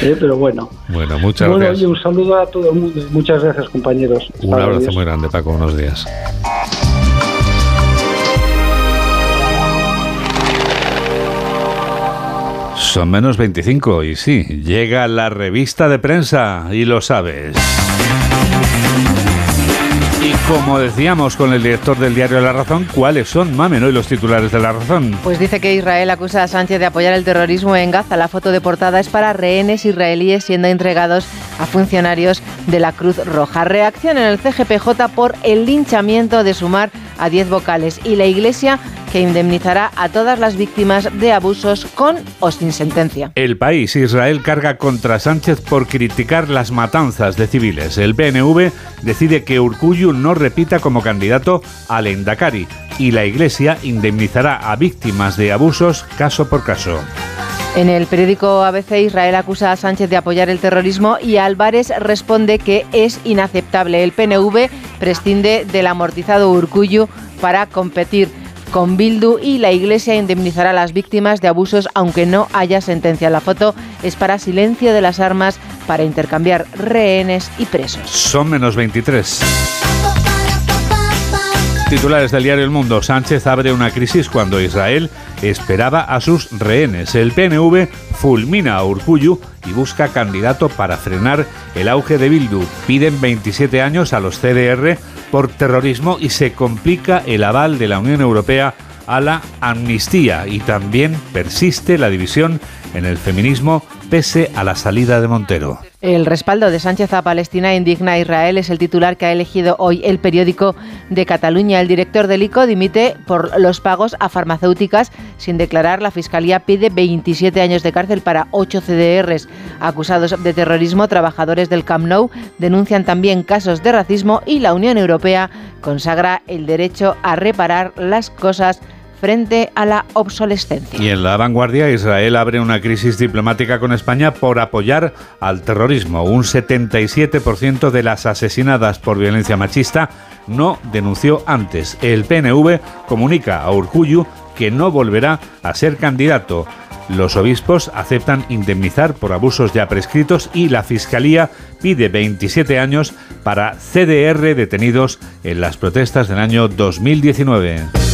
Speaker 29: ¿Eh? pero bueno.
Speaker 1: Bueno, muchas gracias.
Speaker 29: un saludo a todo el mundo muchas gracias, compañeros.
Speaker 1: Un abrazo muy grande, Paco. Unos días. Son menos 25 y sí, llega la revista de prensa y lo sabes. Y como decíamos con el director del diario La Razón, ¿cuáles son, Mamen, hoy los titulares de La Razón?
Speaker 40: Pues dice que Israel acusa a Sánchez de apoyar el terrorismo en Gaza. La foto de portada es para rehenes israelíes siendo entregados a funcionarios de la Cruz Roja. Reacción en el CGPJ por el linchamiento de sumar a 10 vocales y la Iglesia que indemnizará a todas las víctimas de abusos con o sin sentencia.
Speaker 1: El país, Israel, carga contra Sánchez por criticar las matanzas de civiles. El PNV decide que Urcuyu no repita como candidato al Endacari y la Iglesia indemnizará a víctimas de abusos caso por caso.
Speaker 40: En el periódico ABC, Israel acusa a Sánchez de apoyar el terrorismo y Álvarez responde que es inaceptable. El PNV prescinde del amortizado Urcuyu para competir con Bildu y la Iglesia indemnizará a las víctimas de abusos aunque no haya sentencia. La foto es para silencio de las armas para intercambiar rehenes y presos.
Speaker 1: Son menos 23. Titulares del diario El Mundo. Sánchez abre una crisis cuando Israel esperaba a sus rehenes. El PNV fulmina a Urcuyu y busca candidato para frenar el auge de Bildu. Piden 27 años a los CDR por terrorismo y se complica el aval de la Unión Europea a la amnistía y también persiste la división en el feminismo pese a la salida de Montero.
Speaker 40: El respaldo de Sánchez a Palestina indigna a Israel es el titular que ha elegido hoy el periódico de Cataluña. El director del ICO dimite por los pagos a farmacéuticas sin declarar. La Fiscalía pide 27 años de cárcel para ocho CDRs acusados de terrorismo. Trabajadores del Camp Nou denuncian también casos de racismo y la Unión Europea consagra el derecho a reparar las cosas frente a la obsolescencia.
Speaker 1: Y en la vanguardia, Israel abre una crisis diplomática con España por apoyar al terrorismo. Un 77% de las asesinadas por violencia machista no denunció antes. El PNV comunica a Urcuyu que no volverá a ser candidato. Los obispos aceptan indemnizar por abusos ya prescritos y la Fiscalía pide 27 años para CDR detenidos en las protestas del año 2019.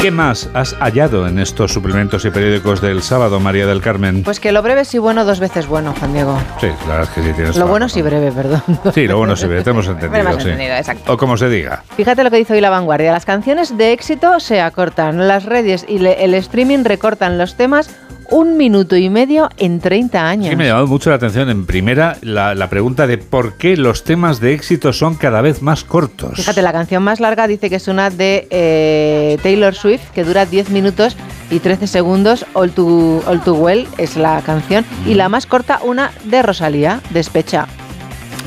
Speaker 1: Qué más has hallado en estos suplementos y periódicos del sábado, María del Carmen?
Speaker 40: Pues que lo breve sí bueno, dos veces bueno, Juan Diego.
Speaker 1: Sí, la verdad es que sí tienes
Speaker 40: Lo bueno sí breve, perdón.
Speaker 1: Sí, lo bueno sí breve, te hemos entendido. entendido, exacto. O como se diga.
Speaker 40: Fíjate lo que dice hoy La Vanguardia. Las canciones de éxito se acortan, las redes y el streaming recortan los temas un minuto y medio en 30 años.
Speaker 1: Sí, me ha llamado mucho la atención en primera la, pregunta de por qué los temas de éxito son cada vez más cortos.
Speaker 40: Fíjate, la canción más larga dice que es una de eh, Taylor Swift que dura 10 minutos y 13 segundos. All Too, All Too Well es la canción. Y la más corta, una de Rosalía, Despecha.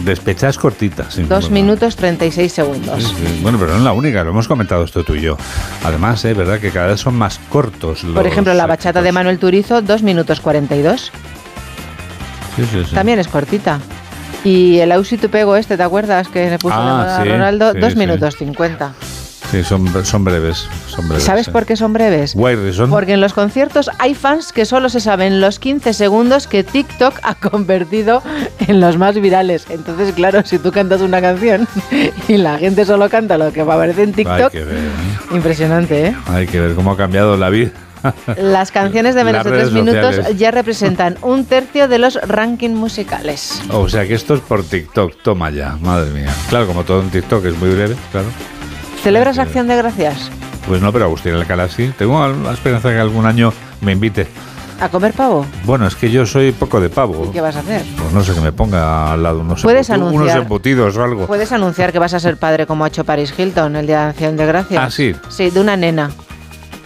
Speaker 1: Despechas cortitas.
Speaker 40: Dos minutos 36 segundos.
Speaker 1: Bueno, pero no es la única, lo hemos comentado esto tú y yo. Además, es verdad que cada vez son más cortos.
Speaker 40: Por ejemplo, la bachata de Manuel Turizo, dos minutos 42. Sí, sí, sí. También es cortita. Y el Ausi tu pego este, ¿te acuerdas? Que le puso ah, a Ronaldo, dos minutos 50.
Speaker 1: Sí, son, son breves. Son breves
Speaker 40: ¿Sabes por qué son breves? Porque en los conciertos hay fans que solo se saben los 15 segundos que TikTok ha convertido en los más virales. Entonces, claro, si tú cantas una canción y la gente solo canta lo que va a aparecer en TikTok, ¿eh? impresionante, ¿eh?
Speaker 1: Hay que ver cómo ha cambiado la vida.
Speaker 40: Las canciones de menos de tres minutos ya representan un tercio de los rankings musicales.
Speaker 1: O sea que esto es por TikTok, toma ya, madre mía. Claro, como todo en TikTok es muy breve, claro.
Speaker 40: ¿Celebras Acción de Gracias?
Speaker 1: Pues no, pero Agustín Alcalá sí. Tengo la esperanza de que algún año me invite.
Speaker 40: ¿A comer pavo?
Speaker 1: Bueno, es que yo soy poco de pavo.
Speaker 40: ¿Y qué vas a hacer?
Speaker 1: Pues no sé, que me ponga al lado unos,
Speaker 40: Puedes
Speaker 1: embuti- unos embutidos o algo.
Speaker 40: Puedes anunciar que vas a ser padre como ha hecho Paris Hilton el día de Acción de Gracias.
Speaker 1: Ah, sí.
Speaker 40: Sí, de una nena.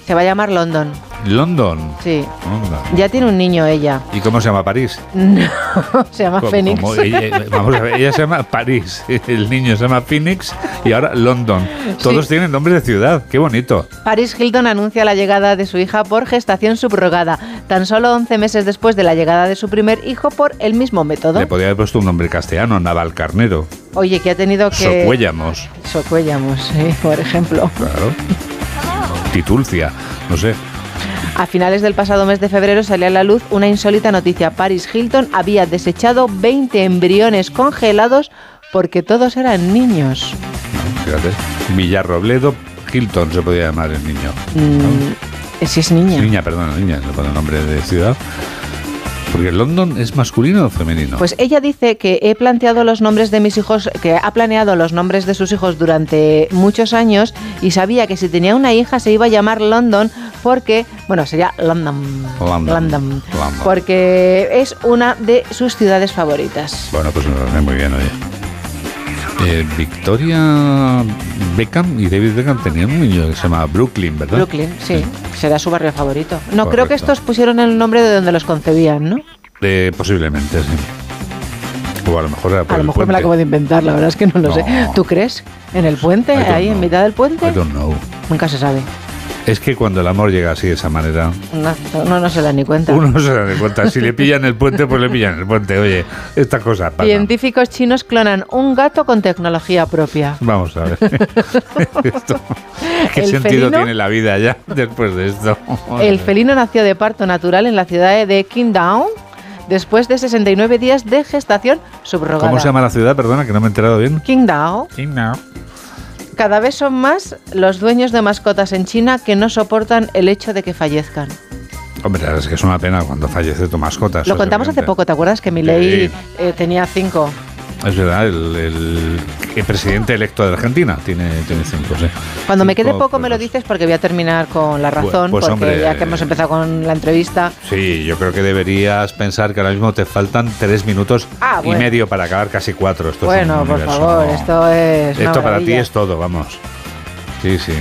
Speaker 40: Se va a llamar London.
Speaker 1: London.
Speaker 40: Sí.
Speaker 1: Anda.
Speaker 40: Ya tiene un niño ella.
Speaker 1: ¿Y cómo se llama París?
Speaker 40: No, se llama
Speaker 1: ¿Cómo-
Speaker 40: Fénix.
Speaker 1: cómo? Ella, vamos a ver, ella se llama París, el niño se llama Phoenix y ahora London. Todos tienen nombre de ciudad, qué bonito.
Speaker 40: Paris Hilton anuncia la llegada de su hija por gestación subrogada, tan solo 11 meses después de la llegada de su primer hijo por el mismo método.
Speaker 1: Le podría haber puesto un nombre castellano, Naval Carnero,
Speaker 40: Oye, que ha tenido que...
Speaker 1: Socuéllamos,
Speaker 40: Socuéllamos, sí, por ejemplo.
Speaker 1: claro. Titulcia, no sé.
Speaker 40: A finales del pasado mes de febrero salió a la luz una insólita noticia. Paris Hilton había desechado 20 embriones congelados porque todos eran niños.
Speaker 1: Fíjate. Villarrobledo Hilton se podía llamar el niño.
Speaker 40: Mm, si es niña.
Speaker 1: Niña, perdón, niña, le pone nombre de ciudad. Porque London es masculino o femenino.
Speaker 40: Pues ella dice que he planteado los nombres de mis hijos, que ha planeado los nombres de sus hijos durante muchos años y sabía que si tenía una hija se iba a llamar London porque, bueno, sería London.
Speaker 1: London.
Speaker 40: London.
Speaker 1: London.
Speaker 40: Porque es una de sus ciudades favoritas.
Speaker 1: Bueno, pues me muy bien, oye. Eh, Victoria Beckham y David Beckham tenían un niño que se llama Brooklyn, ¿verdad?
Speaker 40: Brooklyn, sí, será su barrio favorito. No, creo que estos pusieron el nombre de donde los concebían, ¿no?
Speaker 1: Eh, posiblemente, sí. O a lo mejor era por
Speaker 40: A lo
Speaker 1: el
Speaker 40: mejor me la acabo de inventar, la verdad es que no lo sé. ¿Tú crees? ¿En el puente? ¿Ahí en mitad del puente?
Speaker 1: I don't know.
Speaker 40: Nunca se sabe.
Speaker 1: Es que cuando el amor llega así de esa manera,
Speaker 40: No, no, no se da ni cuenta.
Speaker 1: uno no se da ni cuenta. Si le pillan el puente, pues le pillan el puente. Oye, esta cosa pasa.
Speaker 40: Científicos chinos clonan un gato con tecnología propia.
Speaker 1: Vamos a ver. Esto, ¿Qué
Speaker 40: El
Speaker 1: sentido
Speaker 40: felino-
Speaker 1: tiene la vida ya después de esto?
Speaker 40: El felino nació de parto natural en la ciudad de Qingdao después de 69 días de gestación subrogada.
Speaker 1: ¿Cómo se llama la ciudad? Perdona, que no me he enterado bien.
Speaker 40: Qingdao.
Speaker 1: Qingdao.
Speaker 40: Cada vez son más los dueños de mascotas en China que no soportan el hecho de que fallezcan.
Speaker 1: Hombre, es que es una pena cuando fallece tu mascota.
Speaker 40: Lo contamos hace poco, ¿te acuerdas que Milei
Speaker 1: Sí.
Speaker 40: eh, tenía cinco?
Speaker 1: Es verdad, el, el- el presidente electo de Argentina tiene, tiene cinco, sí.
Speaker 40: Cuando me quede poco me lo dices porque voy a terminar con la razón,
Speaker 1: pues,
Speaker 40: porque
Speaker 1: hombre,
Speaker 40: ya que hemos empezado con la entrevista,
Speaker 1: Sí, yo creo que deberías pensar que ahora mismo te faltan tres minutos
Speaker 40: Ah,
Speaker 1: y medio para acabar casi cuatro. Esto
Speaker 40: bueno, por favor, esto es
Speaker 1: Esto para ti es todo, vamos. Sí, sí.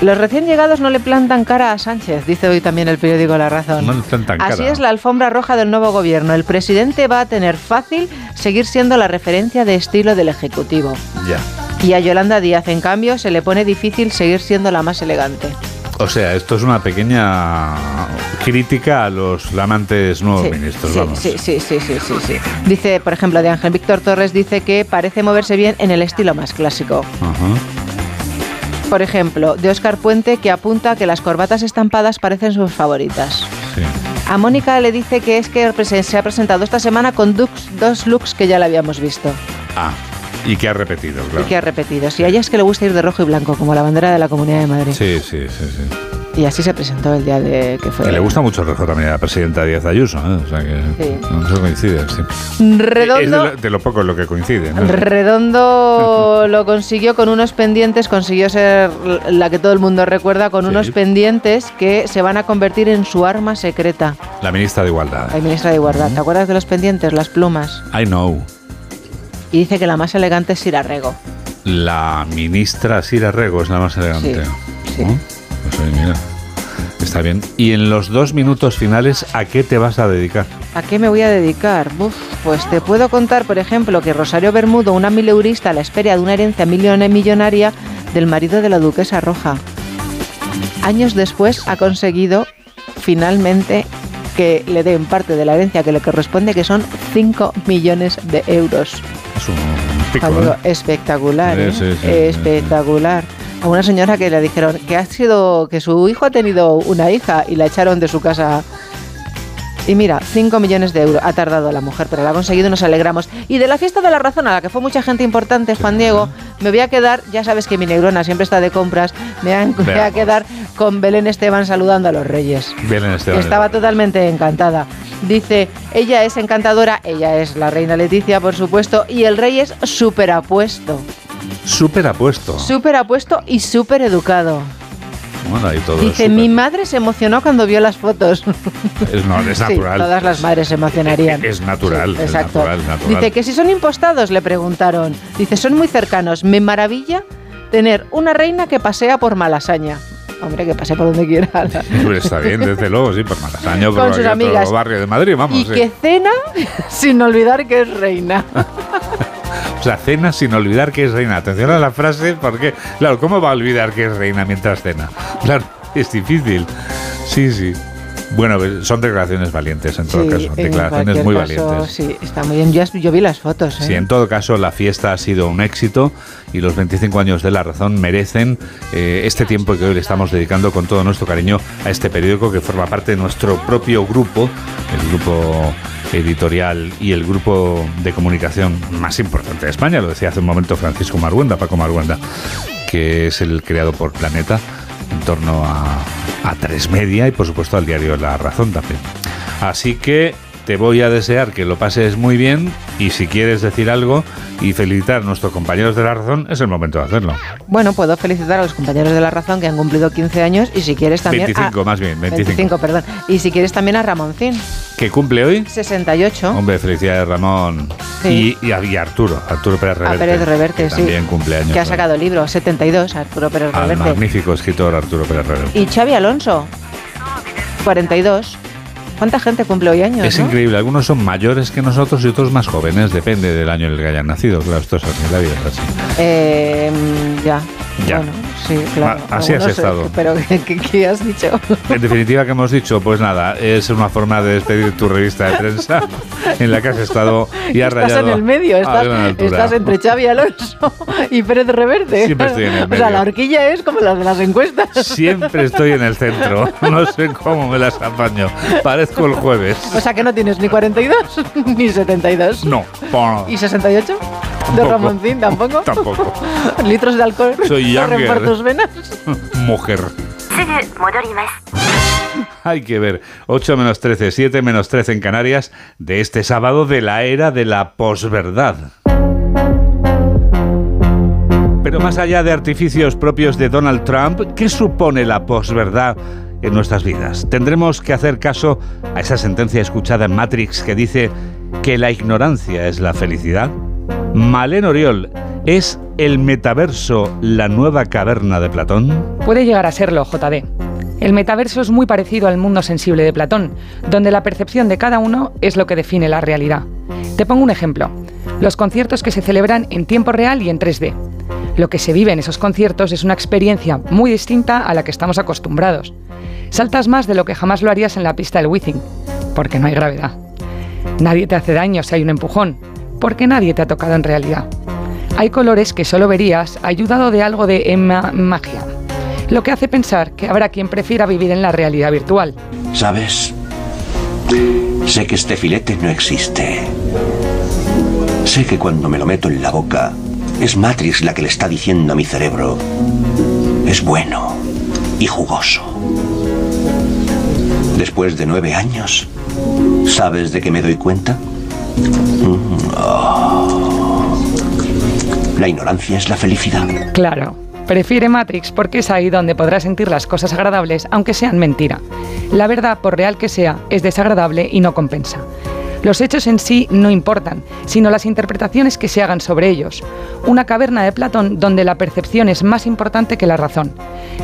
Speaker 40: Los recién llegados no le plantan cara a Sánchez, dice hoy también el periódico La Razón.
Speaker 1: No le plantan
Speaker 40: Así
Speaker 1: cara.
Speaker 40: es la alfombra roja del nuevo gobierno. El presidente va a tener fácil seguir siendo la referencia de estilo del Ejecutivo.
Speaker 1: Ya.
Speaker 40: Y a Yolanda Díaz, en cambio, se le pone difícil seguir siendo la más elegante.
Speaker 1: O sea, esto es una pequeña crítica a los flamantes nuevos
Speaker 40: Sí,
Speaker 1: ministros,
Speaker 40: sí,
Speaker 1: vamos.
Speaker 40: sí, sí, sí, sí, sí, sí. Dice, por ejemplo, de Ángel Víctor Torres, dice que parece moverse bien en el estilo más clásico.
Speaker 1: Ajá.
Speaker 40: Por ejemplo, de Óscar Puente, que apunta que las corbatas estampadas parecen sus favoritas.
Speaker 1: Sí.
Speaker 40: A Mónica le dice que es que se ha presentado esta semana con dos looks que ya la habíamos visto
Speaker 1: Ah, y que ha repetido, claro.
Speaker 40: y que ha repetido. Si a ella es que le gusta ir de rojo y blanco, como la bandera de la Comunidad de Madrid.
Speaker 1: Sí, sí, sí, sí.
Speaker 40: Y así se presentó el día de que fue.
Speaker 1: Que le gusta mucho el rojo también a la presidenta Díaz Ayuso, ¿eh? O sea que
Speaker 40: Sí.
Speaker 1: no coincide, sí. Es de
Speaker 40: Redondo,
Speaker 1: lo, de lo poco lo que coincide, ¿no?
Speaker 40: Redondo lo consiguió con unos pendientes, consiguió ser la que todo el mundo recuerda, con
Speaker 1: Sí.
Speaker 40: unos pendientes que se van a convertir en su arma secreta.
Speaker 1: La ministra de Igualdad.
Speaker 40: La ministra de Igualdad. ¿Te acuerdas de los pendientes, las plumas?
Speaker 1: I know.
Speaker 40: Y dice que la más elegante es Sira Rego.
Speaker 1: La ministra Sira Rego es la más elegante.
Speaker 40: sí.
Speaker 1: ¿No? Pues mira. Está bien. Y en los dos minutos finales, ¿a qué te vas a dedicar?
Speaker 40: ¿A qué me voy a dedicar? Uf, pues te puedo contar, por ejemplo, que Rosario Bermudo, una mileurista a la espera de una herencia millonaria del marido de la duquesa roja. Años después ha conseguido finalmente que le den parte de la herencia que le corresponde, que son 5 millones de euros.
Speaker 1: Es un pico, ¿eh?
Speaker 40: espectacular, ¿eh?
Speaker 1: sí, sí, sí,
Speaker 40: espectacular. A una señora que le dijeron que ha sido que su hijo ha tenido una hija y la echaron de su casa. Y mira, 5 millones de euros ha tardado la mujer, pero la ha conseguido y nos alegramos. Y de la fiesta de la razón, a la que fue mucha gente importante, Juan Diego, me voy a quedar, ya sabes que mi negrona siempre está de compras, me voy a,
Speaker 1: Veamos.
Speaker 40: quedar con Belén Esteban saludando a los reyes.
Speaker 1: Belén Esteban.
Speaker 40: Estaba totalmente encantada. Dice, ella es encantadora, ella es la reina Leticia, por supuesto, y el rey es súper apuesto.
Speaker 1: Súper apuesto.
Speaker 40: Súper apuesto y súper educado.
Speaker 1: Bueno, ahí todo
Speaker 40: Dice,
Speaker 1: es
Speaker 40: mi madre se emocionó cuando vio las fotos.
Speaker 1: es, no, es
Speaker 40: Sí,
Speaker 1: natural.
Speaker 40: todas las madres se emocionarían.
Speaker 1: Es natural, es
Speaker 40: Exacto.
Speaker 1: natural, natural.
Speaker 40: Dice que si son impostados, le preguntaron. Dice, son muy cercanos. Me maravilla tener una reina que pasea por Malasaña. Hombre, que pase por donde quiera.
Speaker 1: Pues está bien, desde luego, sí, por Malasaña, por
Speaker 40: sus amigas.
Speaker 1: barrio de Madrid, vamos.
Speaker 40: y
Speaker 1: sí.
Speaker 40: que cena sin olvidar que es reina.
Speaker 1: O sea, cena sin olvidar que es reina. Atención a la frase, porque, claro, ¿cómo va a olvidar que es reina mientras cena? Claro, es difícil. Sí, sí. Bueno, pues, son declaraciones valientes en todo
Speaker 40: Sí,
Speaker 1: caso. Declaraciones muy
Speaker 40: caso,
Speaker 1: valientes.
Speaker 40: Sí, está muy bien. Yo, yo vi las fotos. ¿eh?
Speaker 1: Sí, en todo caso, la fiesta ha sido un éxito y los 25 años de La Razón merecen eh, este tiempo que hoy le estamos dedicando con todo nuestro cariño a este periódico que forma parte de nuestro propio grupo, el grupo editorial y el grupo de comunicación más importante de España, lo decía hace un momento Francisco Marguenda, Paco Marguenda, que es el creado por Planeta en torno a, a Tres Media y por supuesto al diario La Razón también. Así que te voy a desear que lo pases muy bien y si quieres decir algo y felicitar a nuestros compañeros de La Razón, es el momento de hacerlo.
Speaker 40: Bueno, puedo felicitar a los compañeros de La Razón que han cumplido 15 años y si quieres también...
Speaker 1: 25
Speaker 40: a,
Speaker 1: más bien, 25.
Speaker 40: perdón. Y si quieres también a Ramoncín,
Speaker 1: ¿Que cumple hoy?
Speaker 40: 68.
Speaker 1: Hombre, felicidades Ramón.
Speaker 40: Sí.
Speaker 1: Y, y a y a Arturo, Arturo Pérez
Speaker 40: A
Speaker 1: Reverte.
Speaker 40: Pérez Reverte,
Speaker 1: que
Speaker 40: sí.
Speaker 1: También cumpleaños.
Speaker 40: Que ha
Speaker 1: hoy.
Speaker 40: sacado el libro, 72, Arturo Pérez
Speaker 1: Al
Speaker 40: Reverte.
Speaker 1: magnífico escritor Arturo Pérez Reverte.
Speaker 40: Y Xavi Alonso, 42. ¿Cuánta gente cumple hoy años?
Speaker 1: Es
Speaker 40: no?
Speaker 1: increíble, algunos son mayores que nosotros y otros más jóvenes, depende del año en el que hayan nacido. Claro, esto es así, la vida es así.
Speaker 40: Eh, ya.
Speaker 1: Ya.
Speaker 40: Bueno, sí, claro.
Speaker 1: Así has
Speaker 40: Algunos,
Speaker 1: estado.
Speaker 40: Pero, ¿qué, has dicho?
Speaker 1: En definitiva, ¿qué hemos dicho? Pues nada, es una forma de despedir tu revista de prensa en la que has estado y has
Speaker 40: Estás
Speaker 1: rayado
Speaker 40: en el medio, estás, estás entre Xavi Alonso y Pérez Reverte.
Speaker 1: Siempre estoy en el
Speaker 40: O sea,
Speaker 1: medio.
Speaker 40: la horquilla es como las de las encuestas.
Speaker 1: Siempre estoy en el centro. No sé cómo me las apaño. Parezco el jueves.
Speaker 40: O sea que no tienes ni 42 ni 72.
Speaker 1: No.
Speaker 40: ¿Y 68? ¿De. Ramoncín tampoco?
Speaker 1: Tampoco.
Speaker 40: ¿Litros de alcohol
Speaker 1: Soy younger.
Speaker 40: Tus venas?
Speaker 1: Mujer. Hay que ver. 8 menos 13, 7 menos 13 en Canarias de este sábado de la era de la posverdad. Pero más allá de artificios propios de Donald Trump, ¿qué supone la posverdad en nuestras vidas? Tendremos que hacer caso a esa sentencia escuchada en Matrix que dice que la ignorancia es la felicidad. Malén Oriol, ¿es el metaverso la nueva caverna de Platón?
Speaker 41: Puede llegar a serlo, JD. El metaverso es muy parecido al mundo sensible de Platón, donde la percepción de cada uno es lo que define la realidad. Te pongo un ejemplo. Los conciertos que se celebran en tiempo real y en 3D. Lo que se vive en esos conciertos es una experiencia muy distinta a la que estamos acostumbrados. Saltas más de lo que jamás lo harías en la pista del Wizzing, porque no hay gravedad. Nadie te hace daño si hay un empujón, porque nadie te ha tocado en realidad. Hay colores que solo verías ayudado de algo de ema- magia, lo que hace pensar que habrá quien prefiera vivir en la realidad virtual.
Speaker 42: ¿Sabes? Sé que este filete no existe. Sé que cuando me lo meto en la boca, es Matrix la que le está diciendo a mi cerebro, es bueno y jugoso. Después de nueve años, ¿sabes de qué me doy cuenta? Oh. La ignorancia es la felicidad.
Speaker 41: Claro, prefiere Matrix porque es ahí donde podrás sentir las cosas agradables aunque sean mentira. La verdad, por real que sea, es desagradable y no compensa. Los hechos en sí no importan, sino las interpretaciones que se hagan sobre ellos. Una caverna de Platón donde la percepción es más importante que la razón.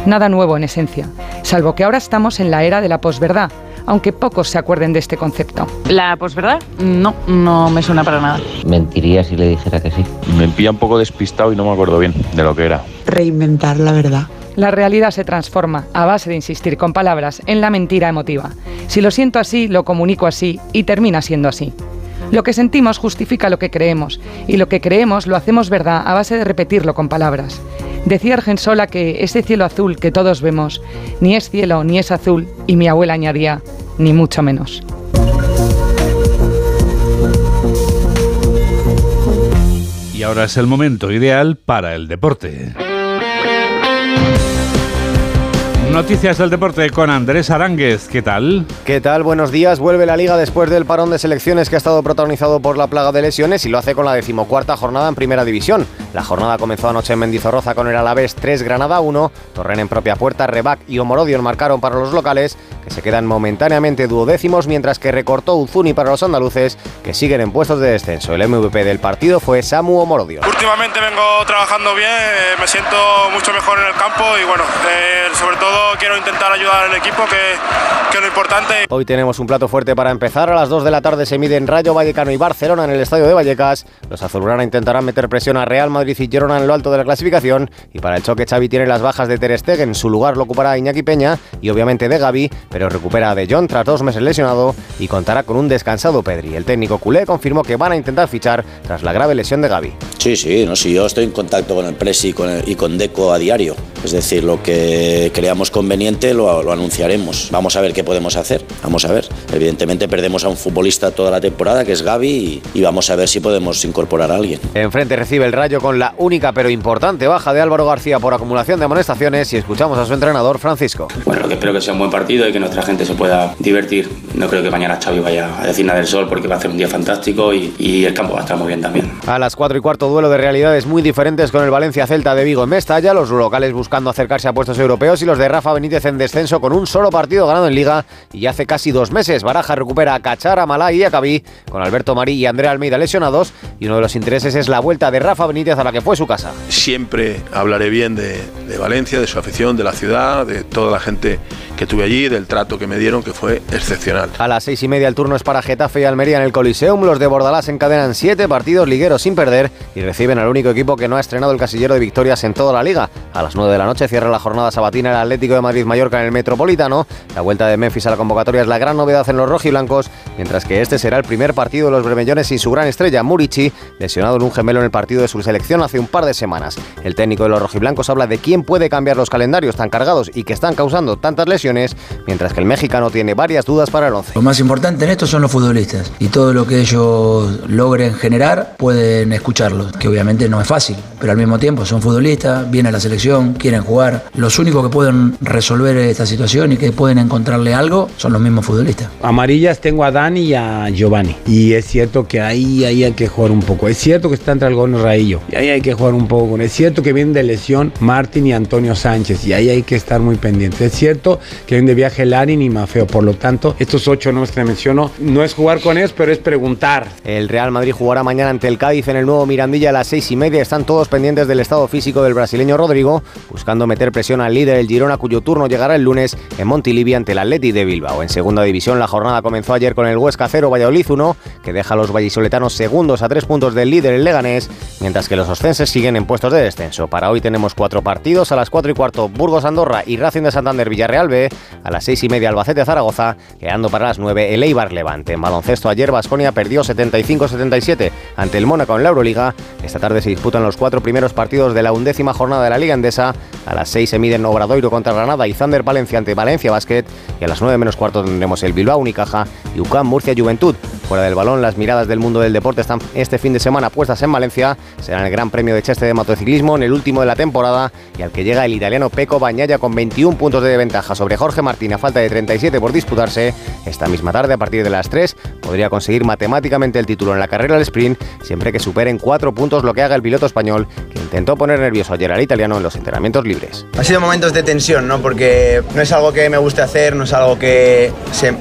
Speaker 41: Nada nuevo en esencia, salvo que ahora estamos en la era de la posverdad, aunque pocos se acuerden de este concepto.
Speaker 43: ¿La posverdad? No, no me suena para nada.
Speaker 44: Mentiría si le dijera que sí.
Speaker 45: Me pilla un poco despistado y no me acuerdo bien de lo que era.
Speaker 43: Reinventar la verdad.
Speaker 41: La realidad se transforma a base de insistir con palabras en la mentira emotiva. Si lo siento así, lo comunico así y termina siendo así. Lo que sentimos justifica lo que creemos y lo que creemos lo hacemos verdad a base de repetirlo con palabras. Decía Argensola que ese cielo azul que todos vemos ni es cielo ni es azul y mi abuela añadía ni mucho menos.
Speaker 1: Y ahora es el momento ideal para el deporte. Noticias del deporte con Andrés Aránguez. ¿Qué tal?
Speaker 46: ¿Qué tal? Buenos días. Vuelve la liga después del parón de selecciones que ha estado protagonizado por la plaga de lesiones y lo hace con la decimocuarta jornada en primera división. La jornada comenzó anoche en Mendizorroza con el Alavés 3 Granada 1, Torren en propia puerta, Rebac y Omorodion marcaron para los locales, que se quedan momentáneamente duodécimos, mientras que recortó Uzuni para los andaluces, que siguen en puestos de descenso. El MVP del partido fue Samu Omorodion.
Speaker 47: Últimamente vengo trabajando bien, eh, me siento mucho mejor en el campo y bueno, eh, sobre todo quiero intentar ayudar al equipo, que, que es lo importante.
Speaker 46: Hoy tenemos un plato fuerte para empezar. A las 2 de la tarde se miden Rayo Vallecano y Barcelona en el estadio de Vallecas. Los azulgrana intentarán meter presión a Real Madrid y Girona en lo alto de la clasificación. Y para el choque, Xavi tiene las bajas de Ter Stegen. Su lugar lo ocupará Iñaki Peña y obviamente de Gaby, pero recupera a De Jong tras dos meses lesionado y contará con un descansado Pedri. El técnico culé confirmó que van a intentar fichar tras la grave lesión de Gaby.
Speaker 48: Sí, sí, no, sí, yo estoy en contacto con el Presi y con, el- y con Deco a diario. Es decir, lo que creamos conveniente lo, lo anunciaremos. Vamos a ver qué podemos hacer. Vamos a ver. Evidentemente perdemos a un futbolista toda la temporada, que es Gaby, y, y vamos a ver si podemos incorporar a alguien.
Speaker 46: Enfrente recibe el Rayo con la única pero importante baja de Álvaro García por acumulación de amonestaciones y escuchamos a su entrenador Francisco.
Speaker 49: Bueno, lo que espero que sea un buen partido y que nuestra gente se pueda divertir. No creo que mañana Xavi vaya a decir nada del sol porque va a hacer un día fantástico y, y el campo va a estar muy bien también.
Speaker 46: A las 4 y cuarto duelo de realidades muy diferentes con el Valencia Celta de Vigo en Mestalla, los locales buscando acercarse a puestos europeos y los de Rafa Benítez en descenso con un solo partido ganado en Liga y hace casi dos meses. Baraja recupera a Cachar, a Malá y a Cabí con Alberto Marí y Andrea Almeida lesionados y uno de los intereses es la vuelta de Rafa Benítez a la que fue su casa.
Speaker 50: Siempre hablaré bien de, de Valencia, de su afición, de la ciudad, de toda la gente que tuve allí, del trato que me dieron, que fue excepcional.
Speaker 46: A las seis y media el turno es para Getafe y Almería en el Coliseum. Los de Bordalás encadenan siete partidos ligueros sin perder y reciben al único equipo que no ha estrenado el casillero de victorias en toda la liga. A las nueve de la noche cierra la jornada sabatina el Atlético de Madrid-Mallorca en el Metropolitano. La vuelta de Memphis a la convocatoria es la gran novedad en los rojiblancos, mientras que este será el primer partido de los bermellones sin su gran estrella, Murici, lesionado en un gemelo en el partido de su selección hace un par de semanas. El técnico de los rojiblancos habla de quién puede cambiar los calendarios tan cargados y que están causando tantas lesiones, mientras que el mexicano tiene varias dudas para el once.
Speaker 51: Lo más importante en esto son los futbolistas y todo lo que ellos logren generar pueden escucharlo, que obviamente no es fácil, pero al mismo tiempo son futbolistas, vienen a la selección, quieren jugar. Los únicos que pueden resolver esta situación y que pueden encontrarle algo son los mismos futbolistas.
Speaker 52: Amarillas tengo a Dani y a Giovanni. Y es cierto que ahí, ahí hay que jugar un poco. Es cierto que está entre Algón y Raillo. Y ahí hay que jugar un poco con. Es cierto que vienen de lesión Martín y Antonio Sánchez. Y ahí hay que estar muy pendientes. Es cierto que vienen de viaje Larin y Mafeo. Por lo tanto, estos ocho nombres que te menciono, no es jugar con ellos, pero es preguntar.
Speaker 46: El Real Madrid jugará mañana ante el Cádiz en el nuevo Mirandilla a las seis y media. Están todos pendientes del estado físico del brasileño Rodrigo, buscando meter presión al líder, el Girona, cuyo turno llegará el lunes en Montilivi ante el Atleti de Bilbao. En segunda división, la jornada comenzó ayer con el Huesca 0, Valladolid 1, que deja a los vallisoletanos segundos a tres puntos del líder, el Leganés, mientras que los oscenses siguen en puestos de descenso. Para hoy tenemos cuatro partidos. A las cuatro y cuarto, Burgos Andorra y Racing de Santander Villarreal B. A las seis y media, Albacete Zaragoza, quedando para las nueve, el Eibar Levante. En baloncesto, ayer Vasconia perdió 75-77 ante el Mónaco en la Euroliga. Esta tarde se disputan los cuatro primeros partidos de la undécima jornada de la Liga Endesa. A las 6 se miden Obradoiro contra Granada y Thunder Valencia ante Valencia Basket. Y a las 9 menos cuarto tendremos el Bilbao Unicaja y UCAM Murcia Juventud. Fuera del balón, las miradas del mundo del deporte están este fin de semana puestas en Valencia. Será el Gran Premio de Cheste de motociclismo, en el último de la temporada, y al que llega el italiano Pecco Bagnaia con 21 puntos de ventaja sobre Jorge Martín a falta de 37 por disputarse. Esta misma tarde, a partir de las 3, podría conseguir matemáticamente el título en la carrera del sprint, siempre que superen 4 puntos lo que haga el piloto español, que intentó poner nervioso ayer al italiano en los entrenamientos libres.
Speaker 53: Ha sido momentos de tensión, ¿no? Porque no es algo que me guste hacer, no es algo que,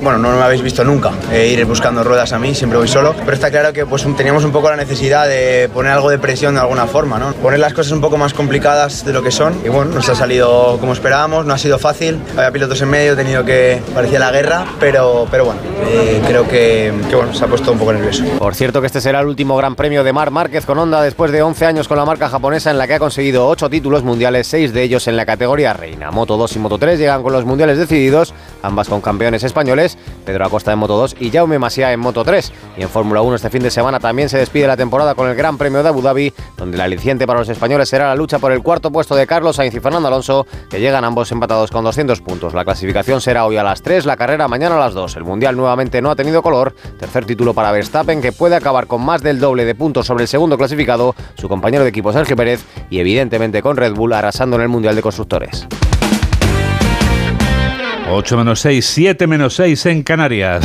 Speaker 53: bueno, no me habéis visto nunca, eh, ir buscando ruedas a mí, siempre voy solo. Pero está claro que pues teníamos un poco la necesidad de poner algo de presión de alguna forma, ¿no? Poner las cosas un poco más complicadas de lo que son. Y bueno, nos ha salido como esperábamos, no ha sido fácil. Había pilotos en medio, he tenido que, parecía la guerra, pero, pero bueno, eh, creo que, bueno, se ha puesto un poco nervioso.
Speaker 46: Por cierto que este será el último gran premio de Mar Márquez con Honda después de 11 años con la marca japonesa en la que ha conseguido 8 títulos mundiales, 6 de ellos en la categoría reina. Moto 2 y Moto 3 llegan con los mundiales decididos, ambas con campeones españoles, Pedro Acosta en Moto 2 y Jaume Masia en Moto 3. Y en Fórmula 1 este fin de semana también se despide la temporada con el Gran Premio de Abu Dhabi, donde la aliciente para los españoles será la lucha por el cuarto puesto de Carlos Sainz y Fernando Alonso, que llegan ambos empatados con 200 puntos. La clasificación será hoy a las 3, la carrera mañana a las 2. El Mundial nuevamente no ha tenido color. Tercer título para Verstappen, que puede acabar con más del doble de puntos sobre el segundo clasificado, su compañero de equipo Sergio Pérez, y evidentemente con Red Bull arrasando en el Mundial de Constructores.
Speaker 1: 8 menos 6, 7 menos 6 en Canarias.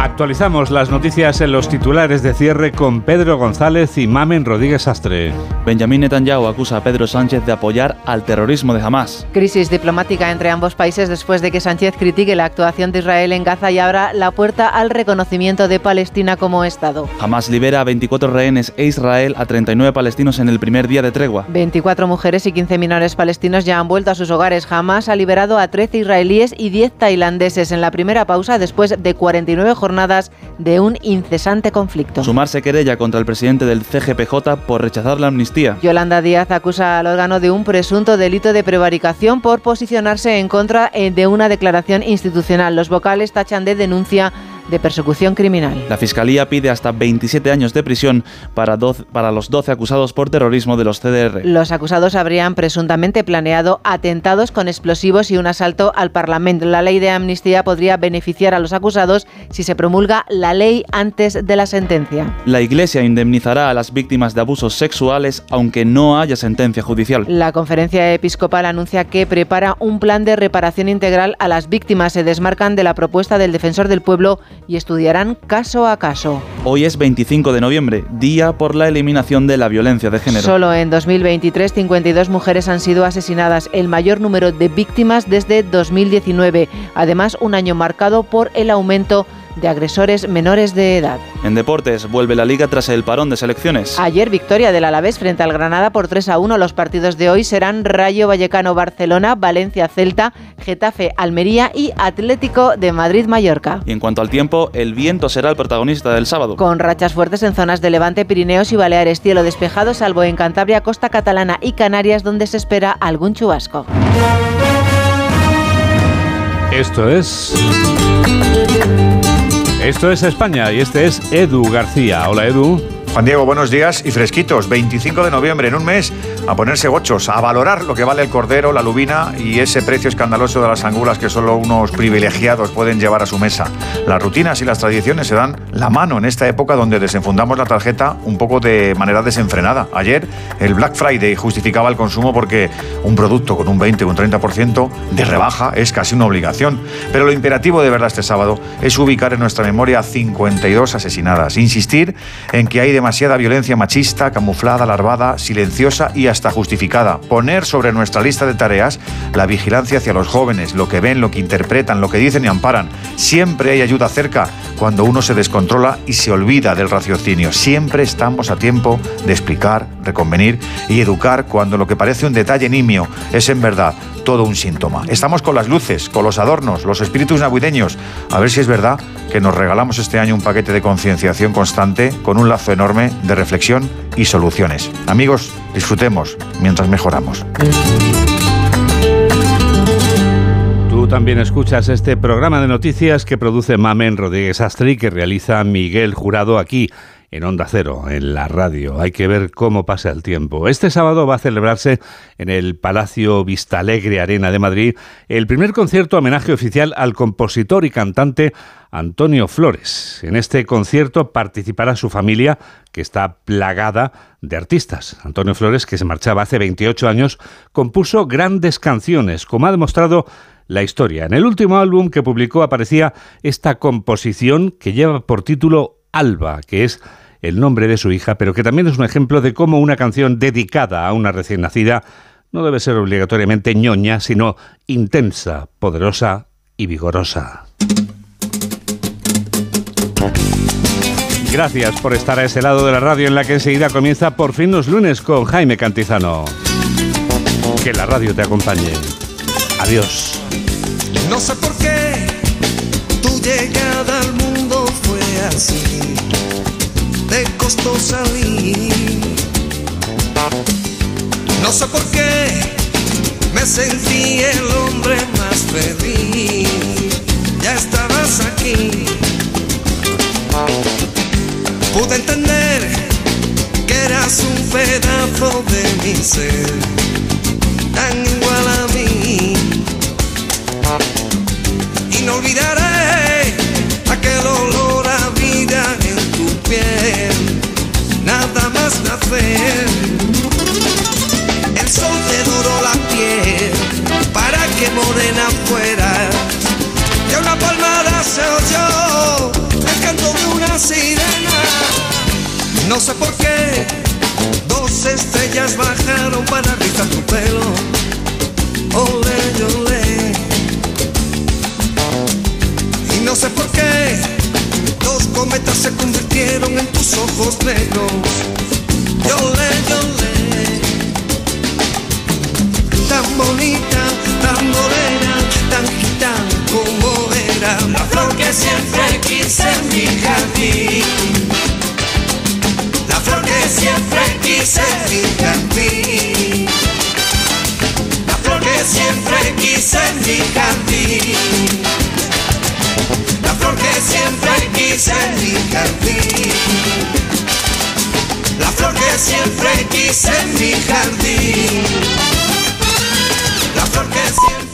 Speaker 1: Actualizamos las noticias en los titulares de cierre con Pedro González y Mamen Rodríguez Astre.
Speaker 54: Benjamín Netanyahu acusa a Pedro Sánchez de apoyar al terrorismo de Hamas.
Speaker 40: Crisis diplomática entre ambos países después de que Sánchez critique la actuación de Israel en Gaza y abra la puerta al reconocimiento de Palestina como Estado.
Speaker 54: Hamas libera a 24 rehenes e Israel a 39 palestinos en el primer día de tregua.
Speaker 40: 24 mujeres y 15 menores palestinos ya han vuelto a sus hogares. Hamas ha liberado a 13 israelíes y 10 tailandeses en la primera pausa después de 49 jornadas jornadas de un incesante conflicto.
Speaker 54: Sumarse querella contra el presidente del CGPJ por rechazar la amnistía.
Speaker 40: Yolanda Díaz acusa al órgano de un presunto delito de prevaricación por posicionarse en contra eh, de una declaración institucional. Los vocales tachan de denuncia de persecución criminal.
Speaker 54: La Fiscalía pide hasta 27 años de prisión para, para los 12 acusados por terrorismo de los CDR.
Speaker 40: Los acusados habrían presuntamente planeado atentados con explosivos y un asalto al Parlamento. La ley de amnistía podría beneficiar a los acusados si se promulga la ley antes de la sentencia.
Speaker 54: La Iglesia indemnizará a las víctimas de abusos sexuales aunque no haya sentencia judicial.
Speaker 40: La conferencia episcopal anuncia que prepara un plan de reparación integral a las víctimas. Se desmarcan de la propuesta del defensor del pueblo y estudiarán caso a caso.
Speaker 54: Hoy es 25 de noviembre, día por la eliminación de la violencia de género.
Speaker 40: Solo en 2023 52 mujeres han sido asesinadas, el mayor número de víctimas desde 2019. Además, un año marcado por el aumento de agresores menores de edad.
Speaker 54: En deportes, vuelve la liga tras el parón de selecciones.
Speaker 40: Ayer victoria del Alavés frente al Granada por 3 a 1. Los partidos de hoy serán Rayo Vallecano Barcelona, Valencia Celta, Getafe Almería y Atlético de Madrid Mallorca.
Speaker 54: Y en cuanto al tiempo, el viento será el protagonista del sábado.
Speaker 40: Con rachas fuertes en zonas de Levante, Pirineos y Baleares, cielo despejado salvo en Cantabria, Costa Catalana y Canarias donde se espera algún chubasco.
Speaker 1: Esto es esto es España y este es Edu García. Hola Edu.
Speaker 55: Juan Diego, buenos días y fresquitos. 25 de noviembre, en un mes, a ponerse gochos, a valorar lo que vale el cordero, la lubina y ese precio escandaloso de las angulas que solo unos privilegiados pueden llevar a su mesa. Las rutinas y las tradiciones se dan la mano en esta época donde desenfundamos la tarjeta un poco de manera desenfrenada. Ayer el Black Friday justificaba el consumo porque un producto con un 20 o un 30% de rebaja es casi una obligación. Pero lo imperativo de verdad este sábado es ubicar en nuestra memoria 52 asesinadas, insistir en que hay demasiada violencia machista, camuflada, larvada, silenciosa y hasta justificada. Poner sobre nuestra lista de tareas la vigilancia hacia los jóvenes, lo que ven, lo que interpretan, lo que dicen y amparan. Siempre hay ayuda cerca cuando uno se descontrola y se olvida del raciocinio. Siempre estamos a tiempo de explicar, reconvenir y educar cuando lo que parece un detalle nimio es en verdad todo un síntoma. Estamos con las luces, con los adornos, los espíritus navideños. A ver si es verdad que nos regalamos este año un paquete de concienciación constante con un lazo enorme de reflexión y soluciones. Amigos, disfrutemos mientras mejoramos.
Speaker 1: Tú también escuchas este programa de noticias que produce Mamen Rodríguez Astri que realiza Miguel Jurado aquí en Onda Cero, en la radio. Hay que ver cómo pasa el tiempo. Este sábado va a celebrarse en el Palacio Vistalegre Arena de Madrid el primer concierto homenaje oficial al compositor y cantante Antonio Flores. En este concierto participará su familia, que está plagada de artistas. Antonio Flores, que se marchaba hace 28 años, compuso grandes canciones, como ha demostrado la historia. En el último álbum que publicó aparecía esta composición que lleva por título Alba, que es el nombre de su hija, pero que también es un ejemplo de cómo una canción dedicada a una recién nacida no debe ser obligatoriamente ñoña, sino intensa, poderosa y vigorosa. Gracias por estar a ese lado de la radio en la que enseguida comienza por fin los lunes con Jaime Cantizano. Que la radio te acompañe. Adiós.
Speaker 56: No sé por qué mundo fue Te costó salir. No sé por qué me sentí el hombre más feliz. Ya estabas aquí. Pude entender que eras un pedazo de mi ser, tan igual a mí. Y no olvidaré nacer. El sol te duró la piel para que morena fuera.
Speaker 55: Y una palmada se oyó el canto de una sirena. No sé por qué dos estrellas bajaron para gritar tu pelo. Ole, ole. Y no sé por qué dos cometas se convirtieron en tus ojos negros. Tan bonita, tan morena, tan gitana como era. La flor que siempre quise en mi. La flor que siempre quise en mi. La flor que siempre quise en mi. La flor que siempre quise en mi. La flor que siempre quise en mi jardín. La flor que siempre